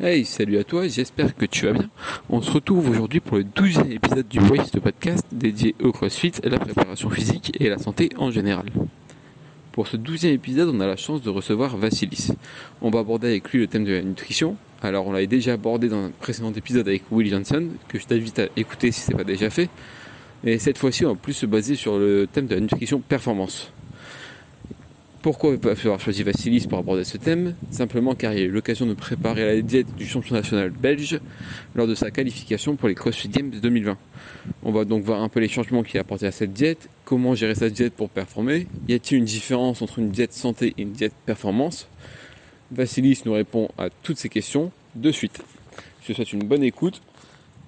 Hey, salut à toi, j'espère que tu vas bien. On se retrouve aujourd'hui pour le 12e épisode du Waste Podcast dédié au CrossFit, la préparation physique et la santé en général. Pour ce 12e épisode, on a la chance de recevoir Vassilis. On va aborder avec lui le thème de la nutrition. Alors, on l'avait déjà abordé dans un précédent épisode avec Will Johnson, que je t'invite à écouter si ce n'est pas déjà fait. Et cette fois-ci, on va plus se baser sur le thème de la nutrition performance. Pourquoi avoir choisi Vassilis pour aborder ce thème Simplement car il a eu l'occasion de préparer la diète du champion national belge lors de sa qualification pour les CrossFit Games 2020. On va donc voir un peu les changements qu'il a apportés à cette diète, comment gérer sa diète pour performer, y a-t-il une différence entre une diète santé et une diète performance? Vassilis nous répond à toutes ces questions de suite. Je te souhaite une bonne écoute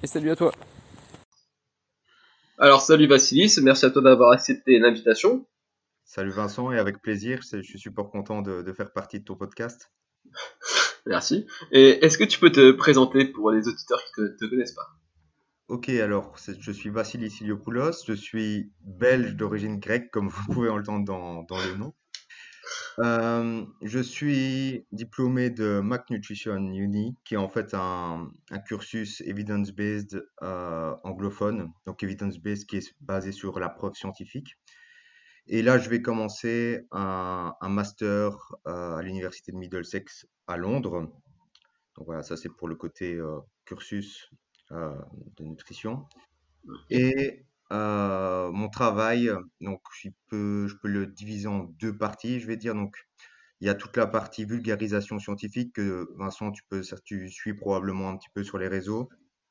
et salut à toi alors salut Vassilis, merci à toi d'avoir accepté l'invitation. Salut Vincent, et avec plaisir, je suis super content de, faire partie de ton podcast. Merci. Et est-ce que tu peux te présenter pour les auditeurs qui ne te, connaissent pas? Ok, alors je suis Vassilis Iliopoulos, je suis belge d'origine grecque, comme vous pouvez entendre dans, dans le nom. Euh, je suis diplômé de Mac Nutrition Uni, qui est en fait un, cursus evidence-based euh, anglophone, donc evidence-based qui est basé sur la preuve scientifique. Et là, je vais commencer un, master euh, à l'université de Middlesex à Londres. Donc voilà, ça c'est pour le côté cursus de nutrition. Et euh, mon travail, donc je peux, je peux le diviser en deux parties, je vais dire. Donc, il y a toute la partie vulgarisation scientifique que Vincent, tu peux, tu suis probablement un petit peu sur les réseaux.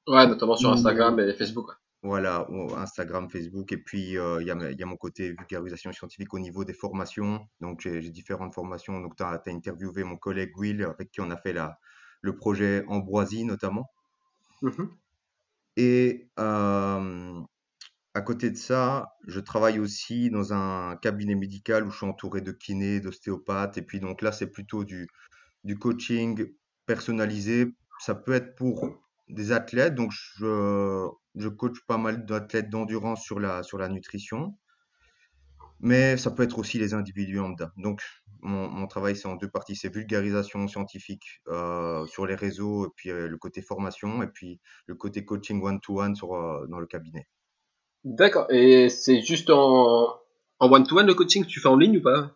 Ouais, notamment sur Instagram et Facebook. Voilà, Instagram, Facebook. Et puis, euh, il y, a, y, a, mon côté vulgarisation scientifique au niveau des formations. Donc, j'ai différentes formations. Donc, tu as, interviewé mon collègue Will, avec qui on a fait la, le projet Ambroisie, notamment. Mmh et euh, à côté de ça, je travaille aussi dans un cabinet médical où je suis entouré de kinés, d'ostéopathes. Et puis donc là, c'est plutôt du, du coaching personnalisé. Ça peut être pour des athlètes. Donc je, je coach pas mal d'athlètes d'endurance sur la, sur la nutrition. Mais ça peut être aussi les individus lambda. Donc mon, mon travail, c'est en deux parties. C'est vulgarisation scientifique euh, sur les réseaux, et puis euh, le côté formation, et puis le côté coaching one-to-one sur, euh, dans le cabinet. D'accord. Et c'est juste en, en one-to-one le coaching que tu fais en ligne ou pas?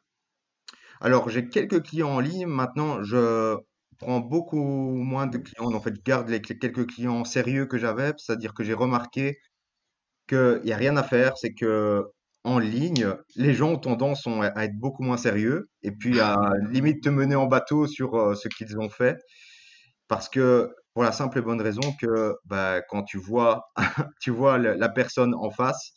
Alors, j'ai quelques clients en ligne. Maintenant, je prends beaucoup moins de clients. En fait, je garde les quelques clients sérieux que j'avais. C'est-à-dire que j'ai remarqué qu'il n'y a rien à faire. C'est que en ligne, les gens ont tendance à être beaucoup moins sérieux et puis à limite te mener en bateau sur euh, ce qu'ils ont fait. Parce que pour la simple et bonne raison que bah, quand tu vois, tu vois la personne en face,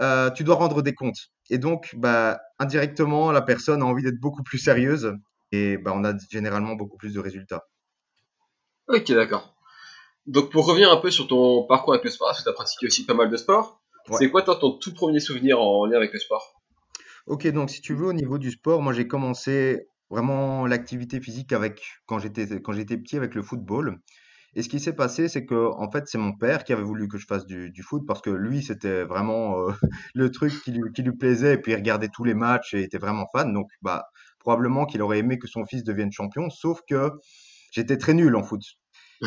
euh, tu dois rendre des comptes. Et donc, bah, indirectement, la personne a envie d'être beaucoup plus sérieuse et bah, on a généralement beaucoup plus de résultats. Ok, d'accord. Donc, pour revenir un peu sur ton parcours avec le sport, parce que tu as pratiqué aussi pas mal de sport, c'est quoi toi, ton tout premier souvenir en lien avec le sport? Ok, donc si tu veux, au niveau du sport, moi j'ai commencé vraiment l'activité physique avec quand j'étais quand j'étais petit avec le football. Et ce qui s'est passé, c'est que en fait, c'est mon père qui avait voulu que je fasse du, du foot parce que lui, c'était vraiment euh, le truc qui lui, qui lui plaisait et puis il regardait tous les matchs et était vraiment fan. Donc, bah, probablement qu'il aurait aimé que son fils devienne champion, sauf que j'étais très nul en foot.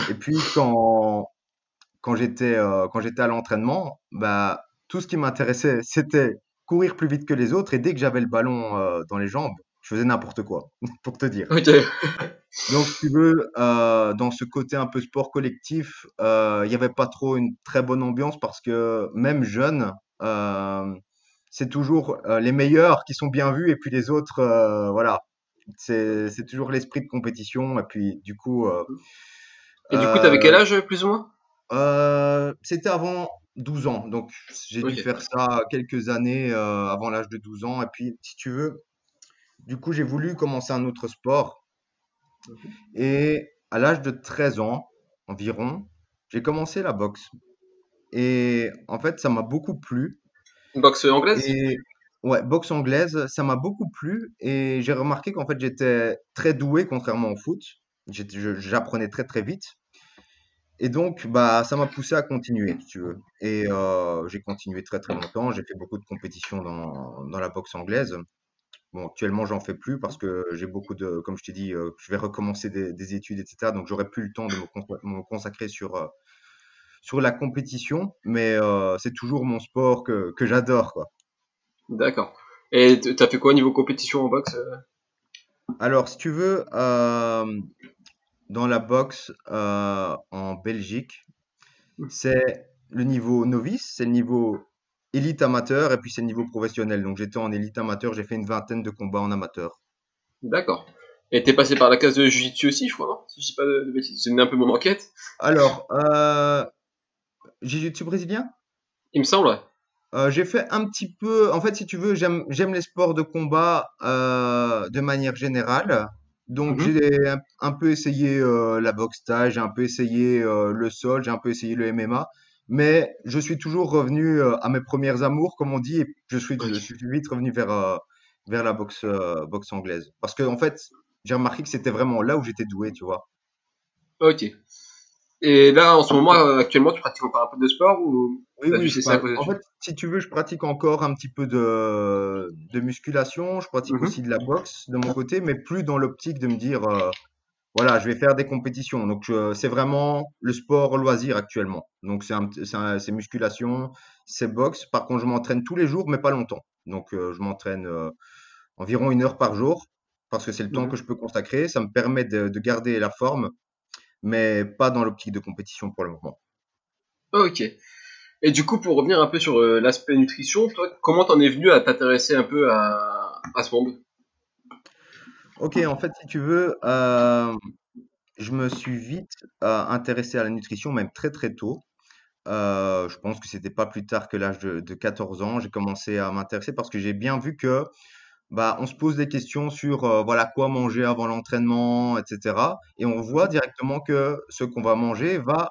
Et puis quand quand j'étais euh, quand j'étais à l'entraînement, bah tout ce qui m'intéressait, c'était courir plus vite que les autres et dès que j'avais le ballon euh, dans les jambes, je faisais n'importe quoi, pour te dire. Donc, si tu veux, euh, dans ce côté un peu sport collectif, euh, il n'y avait pas trop une très bonne ambiance parce que même jeune, c'est toujours les meilleurs qui sont bien vus et puis les autres, voilà. C'est toujours l'esprit de compétition et puis du coup. et du coup, tu avais quel âge plus ou moins? C'était avant 12 ans. Donc, j'ai dû faire ça quelques années avant l'âge de 12 ans. Et puis, si tu veux, du coup, j'ai voulu commencer un autre sport. Et à l'âge de 13 ans environ, j'ai commencé la boxe. Et en fait, ça m'a beaucoup plu. Boxe anglaise? Et, Ouais, boxe anglaise, ça m'a beaucoup plu. Et j'ai remarqué qu'en fait, j'étais très doué, contrairement au foot. J'apprenais très, très vite. Et donc, bah, ça m'a poussé à continuer, si tu veux. Et euh, j'ai continué très, très longtemps. J'ai fait beaucoup de compétitions dans, dans la boxe anglaise. Bon, actuellement, j'en fais plus parce que j'ai beaucoup de, comme je t'ai dit, euh, je vais recommencer des, études, etc. Donc, j'aurai plus le temps de me, consacrer sur, euh, sur la compétition, mais euh, c'est toujours mon sport que, que j'adore, quoi. D'accord. Et tu as fait quoi niveau compétition en boxe Alors, si tu veux, dans la boxe en Belgique, c'est le niveau novice, c'est le niveau élite amateur et puis c'est le niveau professionnel. Donc j'étais en élite amateur, j'ai fait une vingtaine de combats en amateur. D'accord. Et t'es passé par la case de Jiu-Jitsu aussi, je crois, non Si je dis pas de, bêtises, c'est un peu mon enquête. Alors, euh, Jiu-Jitsu brésilien? Il me semble, ouais. Euh, j'ai fait un petit peu, en fait, si tu veux, j'aime les sports de combat euh, de manière générale. Donc mhm. j'ai un, peu essayé euh, la boxe taille, j'ai un peu essayé le sol, j'ai un peu essayé le MMA mais je suis toujours revenu euh, à mes premières amours, comme on dit, et je suis, je suis vite revenu vers, euh, vers la boxe, euh, boxe anglaise. Parce que, en fait, j'ai remarqué que c'était vraiment là où j'étais doué, tu vois. Ok. Et là, en ce moment, actuellement, tu pratiques encore un peu de sport ou Oui, oui, je ça, En fait, si tu veux, je pratique encore un petit peu de, de musculation, je pratique mhm. aussi de la boxe de mon côté, mais plus dans l'optique de me dire, voilà, je vais faire des compétitions. Donc, c'est vraiment le sport loisir actuellement. Donc, c'est musculation, c'est boxe. Par contre, je m'entraîne tous les jours, mais pas longtemps. Donc, euh, je m'entraîne euh, environ une heure par jour parce que c'est le temps mmh que je peux consacrer. Ça me permet de, garder la forme, mais pas dans l'optique de compétition pour le moment. Ok. Et du coup, pour revenir un peu sur euh, l'aspect nutrition, toi, comment t'en es venu à t'intéresser un peu à, à ce monde? Ok, en fait, si tu veux, euh, je me suis vite euh, intéressé à la nutrition, même très très tôt. Euh, je pense que c'était pas plus tard que l'âge de, 14 ans. J'ai commencé à m'intéresser parce que j'ai bien vu que bah, on se pose des questions sur voilà quoi manger avant l'entraînement, etc. Et on voit directement que ce qu'on va manger va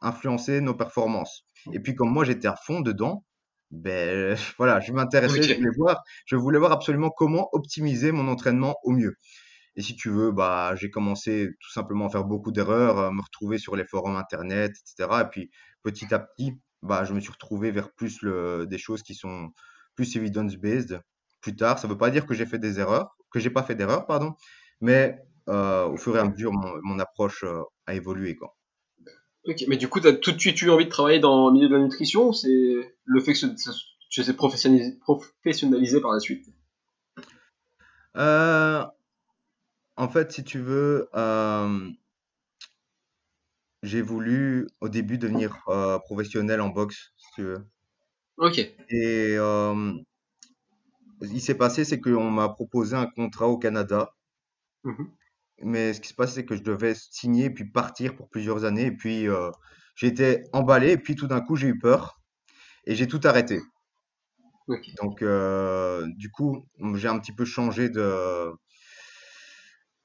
influencer nos performances. Et puis comme moi j'étais à fond dedans, ben voilà, je m'intéressais, je voulais voir, je voulais voir absolument comment optimiser mon entraînement au mieux. Et si tu veux, bah, j'ai commencé tout simplement à faire beaucoup d'erreurs, à me retrouver sur les forums internet, etc. Et puis petit à petit, bah, je me suis retrouvé vers plus le, des choses qui sont plus evidence-based. Plus tard, ça ne veut pas dire que j'ai fait des erreurs, que j'ai pas fait d'erreurs, pardon, mais euh, au fur et à mesure, mon, approche euh, a évolué, quoi. Ok, mais du coup, tu as tout de suite eu envie de travailler dans le milieu de la nutrition ou c'est le fait que tu s'est professionnalisé, professionnalisé par la suite? Euh, En fait, si tu veux, euh, j'ai voulu au début devenir professionnel en boxe, si tu veux. Ok. Et il s'est passé, c'est qu'on m'a proposé un contrat au Canada. Mmh mais ce qui se passe, c'est que je devais signer puis partir pour plusieurs années. Et puis, euh, été emballé. Et puis, tout d'un coup, j'ai eu peur. Et j'ai tout arrêté. Donc, euh, du coup, j'ai un petit peu changé de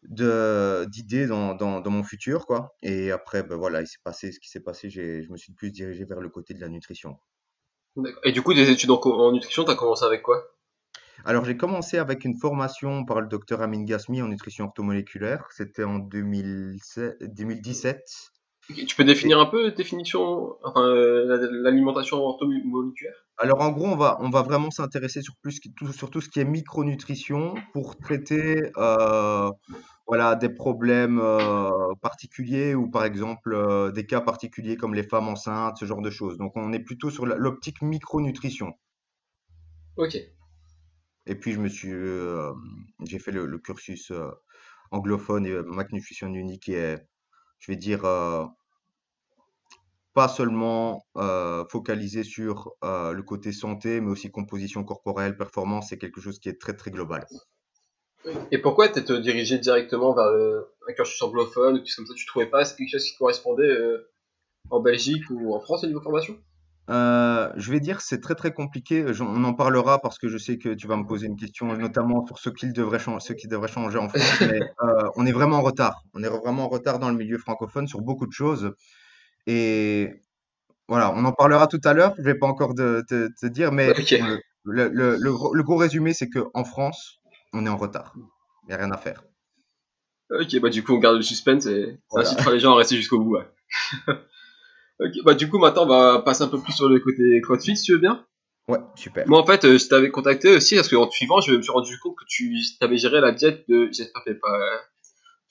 d'idée dans, dans, dans, mon futur quoi et après ben voilà il s'est passé ce qui s'est passé je me suis plus dirigé vers le côté de la nutrition et du coup des études en, en nutrition tu as commencé avec quoi? Alors, j'ai commencé avec une formation par le docteur Amin Gasmi en nutrition orthomoléculaire. C'était en 2017. Tu peux définir un peu définition, enfin, euh, l'alimentation orthomoléculaire? Alors, en gros, on va, on va vraiment s'intéresser sur, plus, tout, sur tout ce qui est micronutrition pour traiter euh, voilà, des problèmes euh, particuliers ou par exemple des cas particuliers comme les femmes enceintes, ce genre de choses. Donc, on est plutôt sur l'optique micronutrition. Ok. Et puis, je me suis, euh, j'ai fait le, cursus euh, anglophone et Mac Nutrition Uni qui est, je vais dire, euh, pas seulement focalisé sur le côté santé, mais aussi composition corporelle, performance, c'est quelque chose qui est très très global. Et pourquoi t'es dirigé directement vers un cursus anglophone ou comme ça? Tu trouvais pas quelque chose qui correspondait en Belgique ou en France au niveau formation? Euh, je vais dire c'est très très compliqué. on en parlera parce que je sais que tu vas me poser une question, notamment sur ce qui devrait, ce qui devrait changer en France. mais euh, on est vraiment en retard. On est vraiment en retard dans le milieu francophone sur beaucoup de choses. Et voilà, on en parlera tout à l'heure. Je vais pas encore te, te, dire, mais le, le, le, gros, résumé, c'est qu'en France, on est en retard. Il n'y a rien à faire. Ok, bah du coup, on garde le suspense et ça incitera les gens à rester jusqu'au bout. Ok, bah du coup maintenant on va passer un peu plus sur le côté CrossFit si tu veux bien. Ouais, super. Moi, en fait, euh, je t'avais contacté aussi parce qu'en te suivant, je me suis rendu compte que tu avais géré la diète de. J'espère que j'ai pas.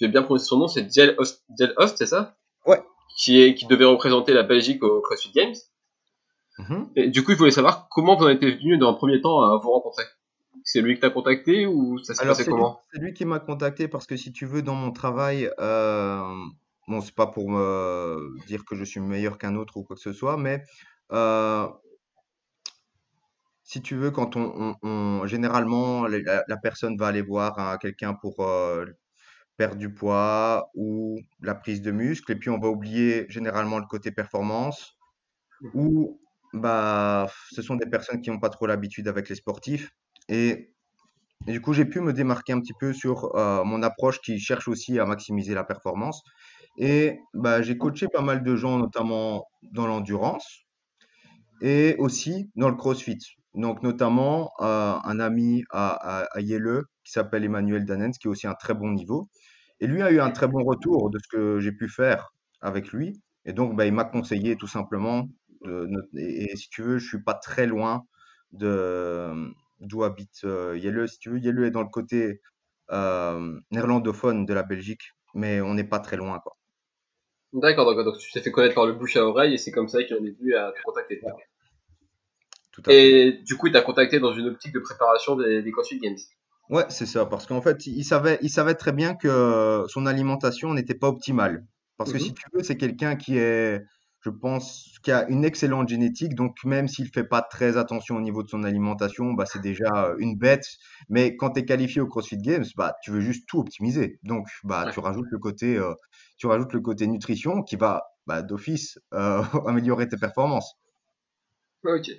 J'ai bien prononcé son nom, c'est Diel Host, c'est ça? Ouais. Qui, est, qui devait représenter la Belgique au CrossFit Games. Mhm. Et du coup, je voulais savoir comment vous en êtes venu dans un premier temps à vous rencontrer. C'est lui que t'as contacté ou ça s'est passé comment? c'est lui qui m'a contacté parce que si tu veux, dans mon travail, euh, bon, c'est pas pour me dire que je suis meilleur qu'un autre ou quoi que ce soit, mais euh, si tu veux, quand on, on- on- généralement, la, personne va aller voir hein, quelqu'un pour euh, perdre du poids ou la prise de muscle, et puis on va oublier généralement le côté performance, ou bah, ce sont des personnes qui n'ont pas trop l'habitude avec les sportifs. Et, et du coup, j'ai pu me démarquer un petit peu sur euh, mon approche qui cherche aussi à maximiser la performance. Et bah, j'ai coaché pas mal de gens, notamment dans l'endurance et aussi dans le CrossFit. Donc, notamment euh, un ami à, à, qui s'appelle Emmanuel Danens, qui est aussi un très bon niveau. Et lui a eu un très bon retour de ce que j'ai pu faire avec lui. Et donc, bah, il m'a conseillé tout simplement. et, si tu veux, je suis pas très loin de d'où habite euh. Si tu veux, Yele est dans le côté euh, néerlandophone de la Belgique, mais on n'est pas très loin, quoi. D'accord, d'accord. Donc tu t'es fait connaître par le bouche à oreille et c'est comme ça qu'il en est venu à te contacter. Tout à fait. Et du coup, il t'a contacté dans une optique de préparation des, des CrossFit Games. Ouais, c'est ça, parce qu'en fait, il savait, il savait très bien que son alimentation n'était pas optimale. Parce que Mhm. si tu veux, c'est quelqu'un qui est, je pense, qui a une excellente génétique, donc même s'il fait pas très attention au niveau de son alimentation, bah, c'est déjà une bête. Mais quand tu es qualifié au CrossFit Games, bah, tu veux juste tout optimiser. Donc, bah, Ouais. tu rajoutes le côté, euh, tu rajoutes le côté nutrition qui va, bah, d'office, euh, améliorer tes performances. Ok.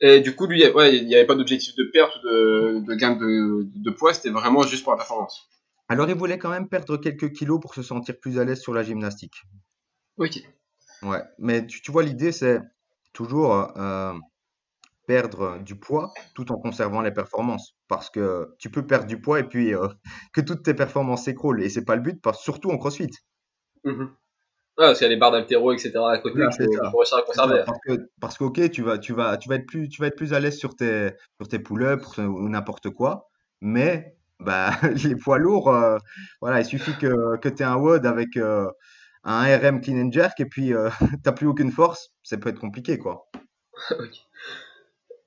Et du coup, lui, ouais, il n'y avait pas d'objectif de perte ou de, de gain de, de poids, c'était vraiment juste pour la performance. Alors, il voulait quand même perdre quelques kilos pour se sentir plus à l'aise sur la gymnastique. Ok. Ouais, mais tu, tu vois, l'idée, c'est toujours euh, perdre du poids tout en conservant les performances. Parce que tu peux perdre du poids et puis euh, que toutes tes performances s'écroulent. Et c'est pas le but, parce, surtout en CrossFit. Mhm. Ah, parce qu'il y a les barres d'altéro, etc. à côté c'est faut, ça. qu'il faut réussir à conserver. parce que, parce que, ok, tu vas, tu vas, tu vas être plus, tu vas être plus à l'aise sur tes, sur tes pull-ups ou n'importe quoi, mais bah, les poids lourds, euh, voilà, il suffit que, que tu aies un WOD avec euh, un RM clean and jerk et puis euh, t'as plus aucune force, ça peut être compliqué, quoi.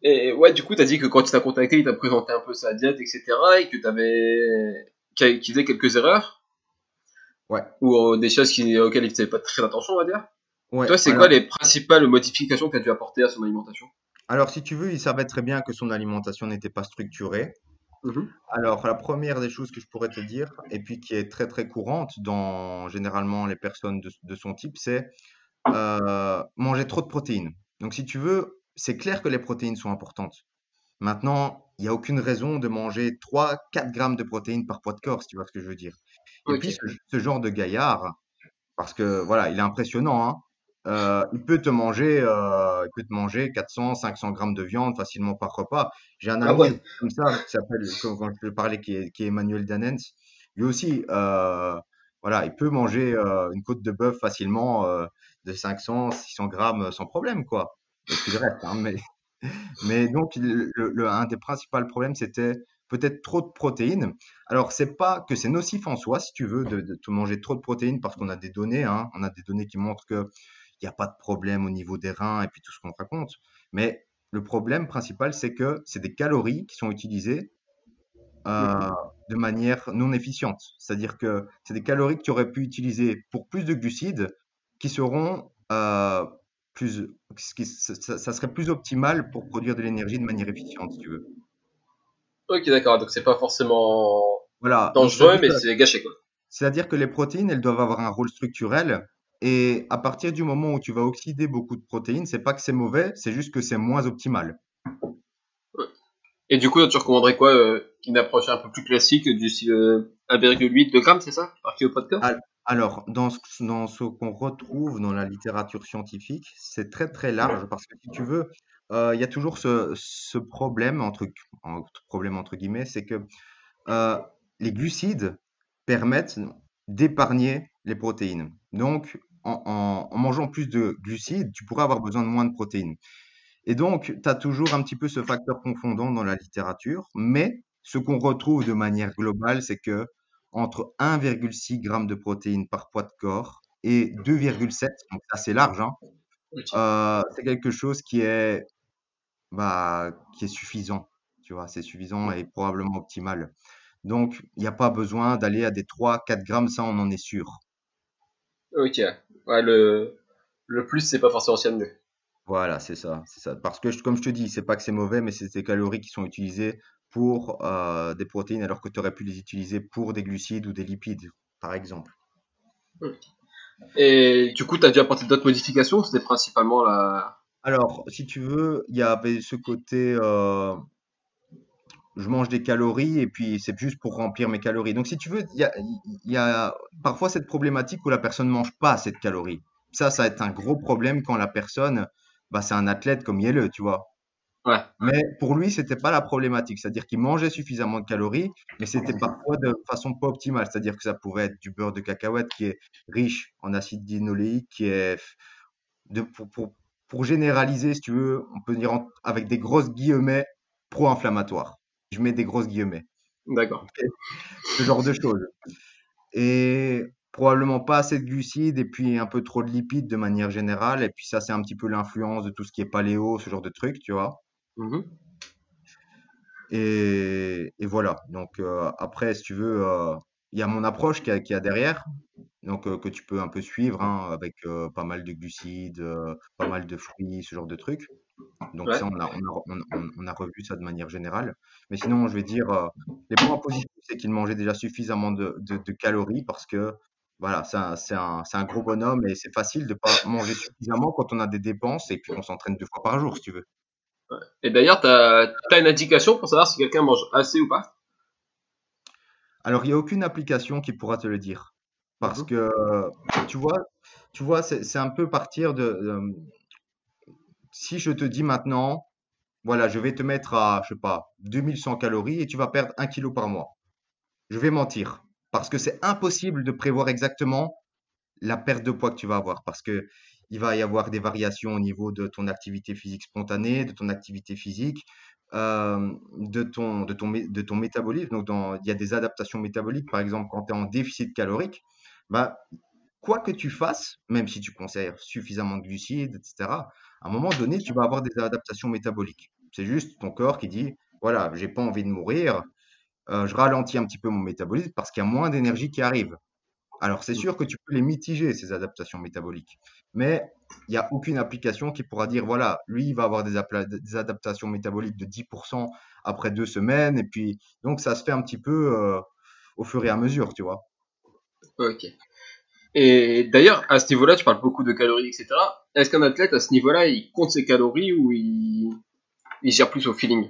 Et ouais, du coup, t'as dit que quand il t'a contacté, il t'a présenté un peu sa diète, etc. et que t'avais, qu'il faisait quelques erreurs Ouais. ou euh, des choses qui, auxquelles il faisait pas très attention, on va dire. Ouais, Toi, c'est alors- quoi les principales modifications que tu as dû apporter à son alimentation? Alors, si tu veux, il savait très bien que son alimentation n'était pas structurée. Alors, la première des choses que je pourrais te dire, et puis qui est très très courante dans généralement les personnes de, de son type, c'est euh, manger trop de protéines. Donc, si tu veux, c'est clair que les protéines sont importantes. Maintenant, il n'y a aucune raison de manger 3-4 grammes de protéines par poids de corps, si tu vois ce que je veux dire. Et puis, ce, ce genre de gaillard, parce que voilà, il est impressionnant, hein, euh, il peut te manger, euh, il peut te manger 400, 500 grammes de viande facilement par repas. J'ai un Ah ami ouais. comme ça qui s'appelle, quand je te parlais, qui est, qui est Emmanuel Danens. Lui aussi, euh, voilà, il peut manger une côte de bœuf facilement de 500, 600 grammes sans problème, quoi. Et puis le reste, hein, mais, mais donc, le, le- un des principaux problèmes, c'était peut-être trop de protéines. Alors, c'est pas que c'est nocif en soi, si tu veux, de, de te manger trop de protéines, parce qu'on a des données, hein, on a des données qui montrent que il n'y a pas de problème au niveau des reins et puis tout ce qu'on raconte. Mais le problème principal, c'est que c'est des calories qui sont utilisées euh, de manière non efficiente. C'est-à-dire que c'est des calories que tu aurais pu utiliser pour plus de glucides qui seront euh, plus, qui- ça, serait plus optimal pour produire de l'énergie de manière efficiente, si tu veux. Ok, d'accord. Donc c'est pas forcément Voilà. Dangereux, mais c'est gâché, quoi. C'est-à-dire que les protéines, elles doivent avoir un rôle structurel. Et à partir du moment où tu vas oxyder beaucoup de protéines, c'est pas que c'est mauvais, c'est juste que c'est moins optimal. Et du coup, tu recommanderais quoi euh, Une approche un peu plus classique du style euh, 1,8 de grammes, c'est ça Par kilo de corps. Alors, dans ce, dans ce qu'on retrouve dans la littérature scientifique, c'est très très large parce que si tu veux, euh, il y a toujours ce, ce problème entre, entre- problème entre guillemets, c'est que euh, les glucides permettent d'épargner les protéines. Donc, en, en- en mangeant plus de glucides, tu pourras avoir besoin de moins de protéines. Et donc, tu as toujours un petit peu ce facteur confondant dans la littérature, mais ce qu'on retrouve de manière globale, c'est que entre 1,6 g de protéines par poids de corps et 2,7, donc assez large, hein, euh, c'est quelque chose qui est, bah, qui est suffisant, tu vois, c'est suffisant et probablement optimal. Donc, il n'y a pas besoin d'aller à des 3-4 grammes, ça on en est sûr. Ok, ouais, le, le plus c'est pas forcément ce mieux. Voilà, c'est ça, c'est ça. Parce que, comme je te dis, c'est pas que c'est mauvais, mais c'est des calories qui sont utilisées pour euh, des protéines alors que tu aurais pu les utiliser pour des glucides ou des lipides, par exemple. Et du coup, tu as dû apporter d'autres modifications C'était principalement la. Alors, si tu veux, il y avait ce côté. Euh, je mange des calories et puis c'est juste pour remplir mes calories. Donc, si tu veux, il y a, y a, parfois cette problématique où la personne ne mange pas assez de calories. Ça, ça va être un gros problème quand la personne, bah, c'est un athlète comme il le tu vois. Mais pour lui, c'était pas la problématique. C'est-à-dire qu'il mangeait suffisamment de calories, mais c'était parfois de façon pas optimale. C'est-à-dire que ça pourrait être du beurre de cacahuète qui est riche en acide linoléique, qui est de, pour, pour, pour, généraliser, si tu veux, on peut dire avec des grosses guillemets pro-inflammatoires. Je mets des grosses guillemets. D'accord. Ce genre de choses. Et probablement pas assez de glucides et puis un peu trop de lipides de manière générale. Et puis ça, c'est un petit peu l'influence de tout ce qui est paléo, ce genre de trucs, tu vois. Mmh et, et, voilà. Donc euh, après, si tu veux, euh, il y a mon approche qui a, qui a derrière, donc euh, que tu peux un peu suivre hein, avec pas mal de glucides, pas mal de fruits, ce genre de trucs. Donc ça, on a, on, a, on, a, revu ça de manière générale. Mais sinon, je vais dire, les points positifs, c'est qu'il mangeait déjà suffisamment de, de, de, calories parce que voilà, c'est un, un, gros bonhomme et c'est facile de ne pas manger suffisamment quand on a des dépenses et puis on s'entraîne deux fois par jour, si tu veux. Et d'ailleurs, tu as, une indication pour savoir si quelqu'un mange assez ou pas? Alors, il n'y a aucune application qui pourra te le dire. Parce mhm. que, tu vois, tu vois c'est un peu partir de, Si je te dis maintenant, voilà, je vais te mettre à, je sais pas, 2100 calories et tu vas perdre 1 kg par mois. Je vais mentir. Parce que c'est impossible de prévoir exactement la perte de poids que tu vas avoir. Parce que il va y avoir des variations au niveau de ton activité physique spontanée, de ton activité physique, euh, de, ton, de, ton, de ton métabolisme. Donc, il y a des adaptations métaboliques, par exemple, quand tu es en déficit calorique, bah, quoi que tu fasses, même si tu conserves suffisamment de glucides, etc., à un moment donné, tu vas avoir des adaptations métaboliques. C'est juste ton corps qui dit, voilà, j'ai pas envie de mourir, euh, je ralentis un petit peu mon métabolisme parce qu'il y a moins d'énergie qui arrive. Alors, c'est mmh. sûr que tu peux les mitiger, ces adaptations métaboliques. Mais il n'y a aucune application qui pourra dire, voilà, lui, il va avoir des, adaptations métaboliques de 10% après deux semaines. Et puis, donc, ça se fait un petit peu euh, au fur et à mesure, tu vois. Ok. Et d'ailleurs, à ce niveau-là, tu parles beaucoup de calories, etc. Est-ce qu'un athlète, à ce niveau-là, il compte ses calories ou il, il plus au feeling?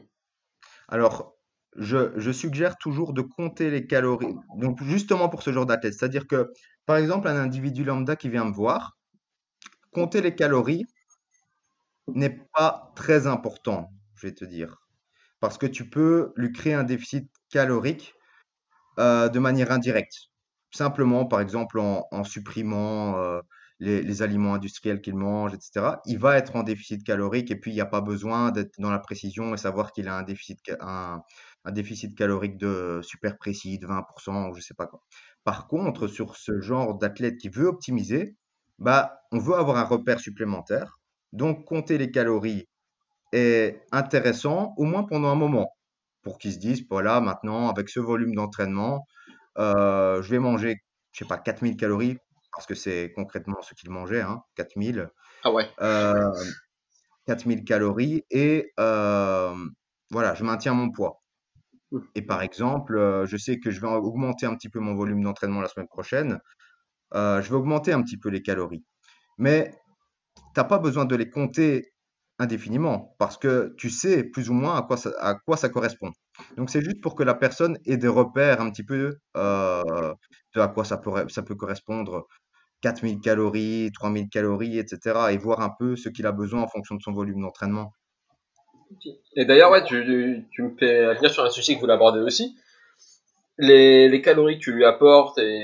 Alors, je, suggère toujours de compter les calories. Donc, justement pour ce genre d'athlète. C'est-à-dire que, par exemple, un individu lambda qui vient me voir, compter les calories n'est pas très important, je vais te dire. Parce que tu peux lui créer un déficit calorique euh, de manière indirecte. Simplement, par exemple, en, supprimant euh, les, aliments industriels qu'il mange, etc. Il va être en déficit calorique et puis il n'y a pas besoin d'être dans la précision et savoir qu'il a un déficit, un, déficit calorique de super précis de 20% ou je sais pas quoi. Par contre, sur ce genre d'athlète qui veut optimiser, bah, on veut avoir un repère supplémentaire. Donc, compter les calories est intéressant, au moins pendant un moment, pour qu'ils se disent, voilà, maintenant, avec ce volume d'entraînement, je vais manger, je sais pas, 4000 calories, parce que c'est concrètement ce qu'il mangeait, hein, 4000. Ah ouais. 4000 euh, calories, et euh, voilà, je maintiens mon poids. Et par exemple, euh, je sais que je vais augmenter un petit peu mon volume d'entraînement la semaine prochaine. Euh, je vais augmenter un petit peu les calories. Mais tu n'as pas besoin de les compter indéfiniment parce que tu sais plus ou moins à quoi ça, à quoi ça correspond. Donc c'est juste pour que la personne ait des repères un petit peu euh, de à quoi ça, pourrait, ça peut correspondre. 4000 calories, 3000 calories, etc. Et voir un peu ce qu'il a besoin en fonction de son volume d'entraînement. Et d'ailleurs, ouais, tu, tu, me fais venir sur un sujet que vous l'abordez aussi. Les, les, calories que tu lui apportes et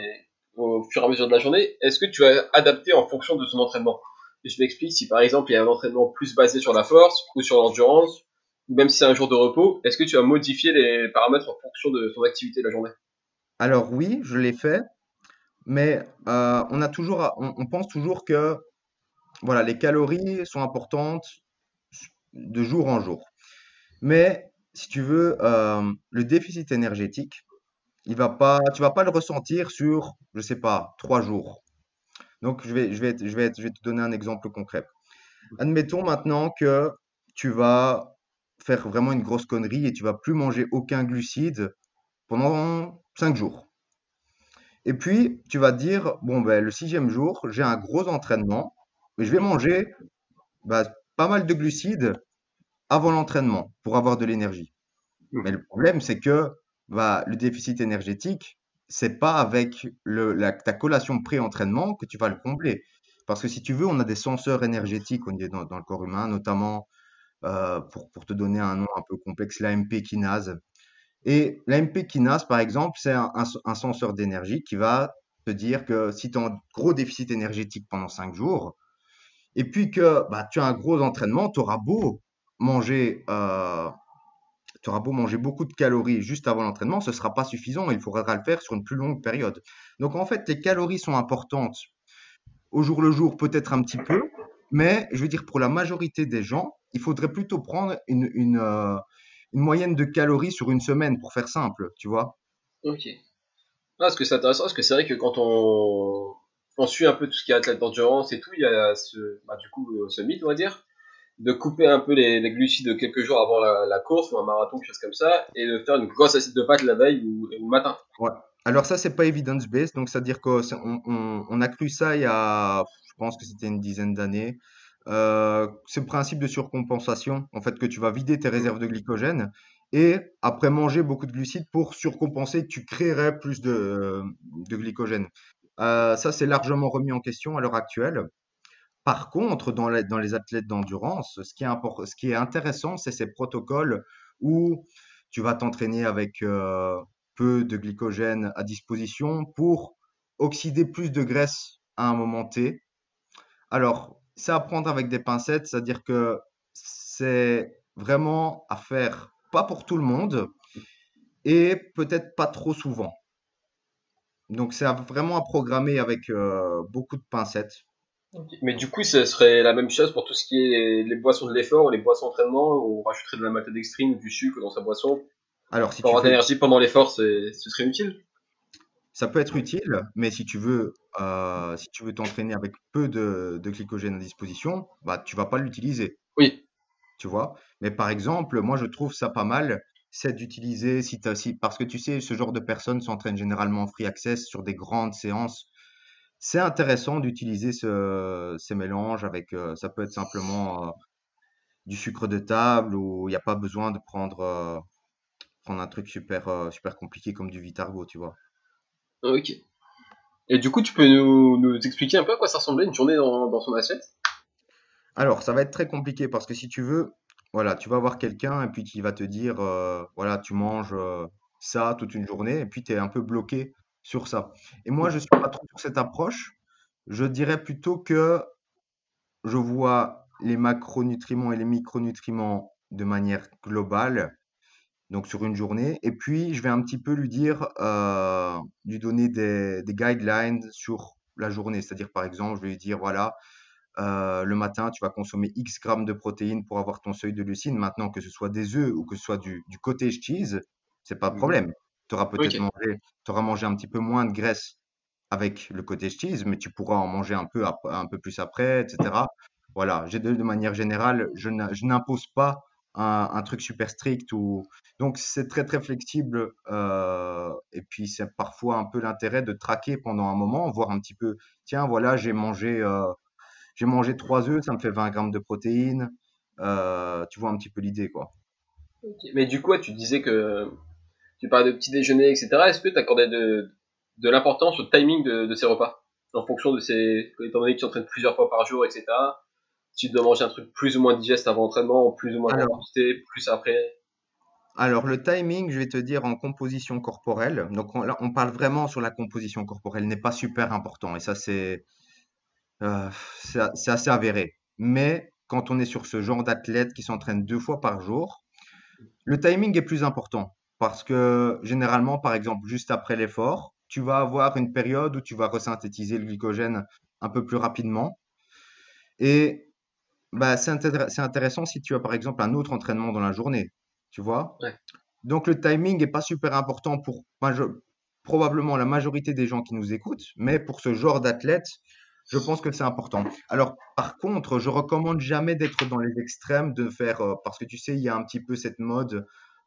au fur et à mesure de la journée, est-ce que tu vas adapter en fonction de son entraînement? Je m'explique, si par exemple il y a un entraînement plus basé sur la force ou sur l'endurance, même si c'est un jour de repos, est-ce que tu as modifié les paramètres en fonction de ton activité de la journée? Alors oui, je l'ai fait, mais euh, on pense toujours que voilà, les calories sont importantes de jour en jour. Mais si tu veux, euh, le déficit énergétique, il va pas, tu vas pas le ressentir sur, je sais pas, trois jours. Donc, je vais te donner un exemple concret. Admettons maintenant que tu vas faire vraiment une grosse connerie et tu vas plus manger aucun glucide pendant cinq jours. Et puis, tu vas te dire, bon, ben, le sixième jour, j'ai un gros entraînement, mais je vais manger bah, pas mal de glucides avant l'entraînement pour avoir de l'énergie. Mais le problème, c'est que bah, le déficit énergétique, c'est pas avec le, la, ta collation pré-entraînement que tu vas le combler. Parce que si tu veux, on a des senseurs énergétiques dans, dans le corps humain, notamment, euh, pour, te donner un nom un peu complexe, l'AMP kinase. Et l'AMP kinase, par exemple, c'est un, senseur d'énergie qui va te dire que si tu as un gros déficit énergétique pendant 5 jours, et puis que bah, tu as un gros entraînement, tu auras beau manger, euh, beau manger beaucoup de calories juste avant l'entraînement, ce ne sera pas suffisant. Il faudra le faire sur une plus longue période. Donc en fait, les calories sont importantes au jour le jour, peut-être un petit peu, mais je veux dire pour la majorité des gens, il faudrait plutôt prendre une, une, euh, une moyenne de calories sur une semaine pour faire simple, tu vois. Ok. Ah, parce que c'est intéressant, parce que c'est vrai que quand on, on suit un peu tout ce qui est athlète d'endurance et tout, il y a ce, bah, du coup, ce mythe, on va dire, de couper un peu les, les glucides quelques jours avant la, la, course ou un marathon, quelque chose comme ça, et de faire une grosse assiette de pâtes la veille ou, ou le matin. Ouais. Alors ça, c'est pas evidence-based, donc c'est-à-dire qu'on on, on, a cru ça il y a, je pense que c'était une dizaine d'années. Euh, c'est le principe de surcompensation, en fait, que tu vas vider tes réserves de glycogène et après manger beaucoup de glucides pour surcompenser, tu créerais plus de, glycogène. Euh, ça, c'est largement remis en question à l'heure actuelle. Par contre, dans les, athlètes d'endurance, ce qui est, import- ce qui est intéressant, c'est ces protocoles où tu vas t'entraîner avec euh, peu de glycogène à disposition pour oxyder plus de graisse à un moment T. Alors, c'est à prendre avec des pincettes, c'est-à-dire que c'est vraiment à faire pas pour tout le monde et peut-être pas trop souvent. Donc, c'est vraiment à programmer avec euh, beaucoup de pincettes. Mais du coup, ce serait la même chose pour tout ce qui est les boissons de l'effort ou les boissons d'entraînement, où on rajouterait de la maltodextrine ou du sucre dans sa boisson. Alors, si pour avoir de l'énergie pendant l'effort, ce serait utile Ça peut être utile, mais si tu veux, euh, si tu veux t'entraîner avec peu de, de, glycogène à disposition, bah, tu vas pas l'utiliser. Oui. Tu vois? Mais par exemple, moi, je trouve ça pas mal, c'est d'utiliser, si, si, parce que tu sais, ce genre de personnes s'entraînent généralement en free access sur des grandes séances c'est intéressant d'utiliser ce, ces mélanges avec, euh, ça peut être simplement euh, du sucre de table ou il n'y a pas besoin de prendre, prendre un truc super, euh, super compliqué comme du Vitargo, tu vois. Ok. Et du coup, tu peux nous, expliquer un peu à quoi ça ressemblait une journée dans, dans son assiette? Alors, ça va être très compliqué parce que si tu veux, voilà, tu vas voir quelqu'un et puis qui va te dire, euh, voilà, tu manges euh, ça toute une journée et puis tu es un peu bloqué sur ça. Et moi, je ne suis pas trop sur cette approche. Je dirais plutôt que je vois les macronutriments et les micronutriments de manière globale, donc sur une journée. Et puis, je vais un petit peu lui dire, euh, lui donner des, des, guidelines sur la journée. C'est-à-dire, par exemple, je vais lui dire, voilà, euh, le matin, tu vas consommer X grammes de protéines pour avoir ton seuil de leucine. Maintenant, que ce soit des œufs ou que ce soit du, du cottage cheese, c'est pas de problème. Tu auras peut-être okay. mangé, auras mangé un petit peu moins de graisse avec le cottage cheese, mais tu pourras en manger un peu, un peu plus après, etc. Voilà, de, de manière générale, je n'impose pas un, truc super strict. Ou... Donc, c'est très, très flexible. Euh, et puis, c'est parfois un peu l'intérêt de traquer pendant un moment, voir un petit peu, tiens, voilà, j'ai mangé, euh, j'ai mangé trois œufs, ça me fait 20 grammes de protéines. Euh, tu vois un petit peu l'idée, quoi. Mais du coup, tu disais que tu parlais de petit déjeuner, etc. Est-ce que tu accordais de, de l'importance au timing de, de, ces repas En fonction de ces. Étant donné que tu entraînes plusieurs fois par jour, etc. Tu dois manger un truc plus ou moins digeste avant l'entraînement, plus ou moins quantité, plus après alors, le timing, je vais te dire en composition corporelle. Donc, on, là, on parle vraiment sur la composition corporelle, n'est pas super important. Et ça, c'est euh, c'est assez avéré. Mais quand on est sur ce genre d'athlète qui s'entraîne deux fois par jour, le timing est plus important parce que généralement, par exemple, juste après l'effort, tu vas avoir une période où tu vas resynthétiser le glycogène un peu plus rapidement. Et bah, c'est intér- c'est intéressant si tu as par exemple un autre entraînement dans la journée, tu vois? Ouais. Donc le timing n'est pas super important pour probablement la majorité des gens qui nous écoutent, mais pour ce genre d'athlète, je pense que c'est important. Alors par contre, je recommande jamais d'être dans les extrêmes, de faire, euh, parce que tu sais, il y a un petit peu cette mode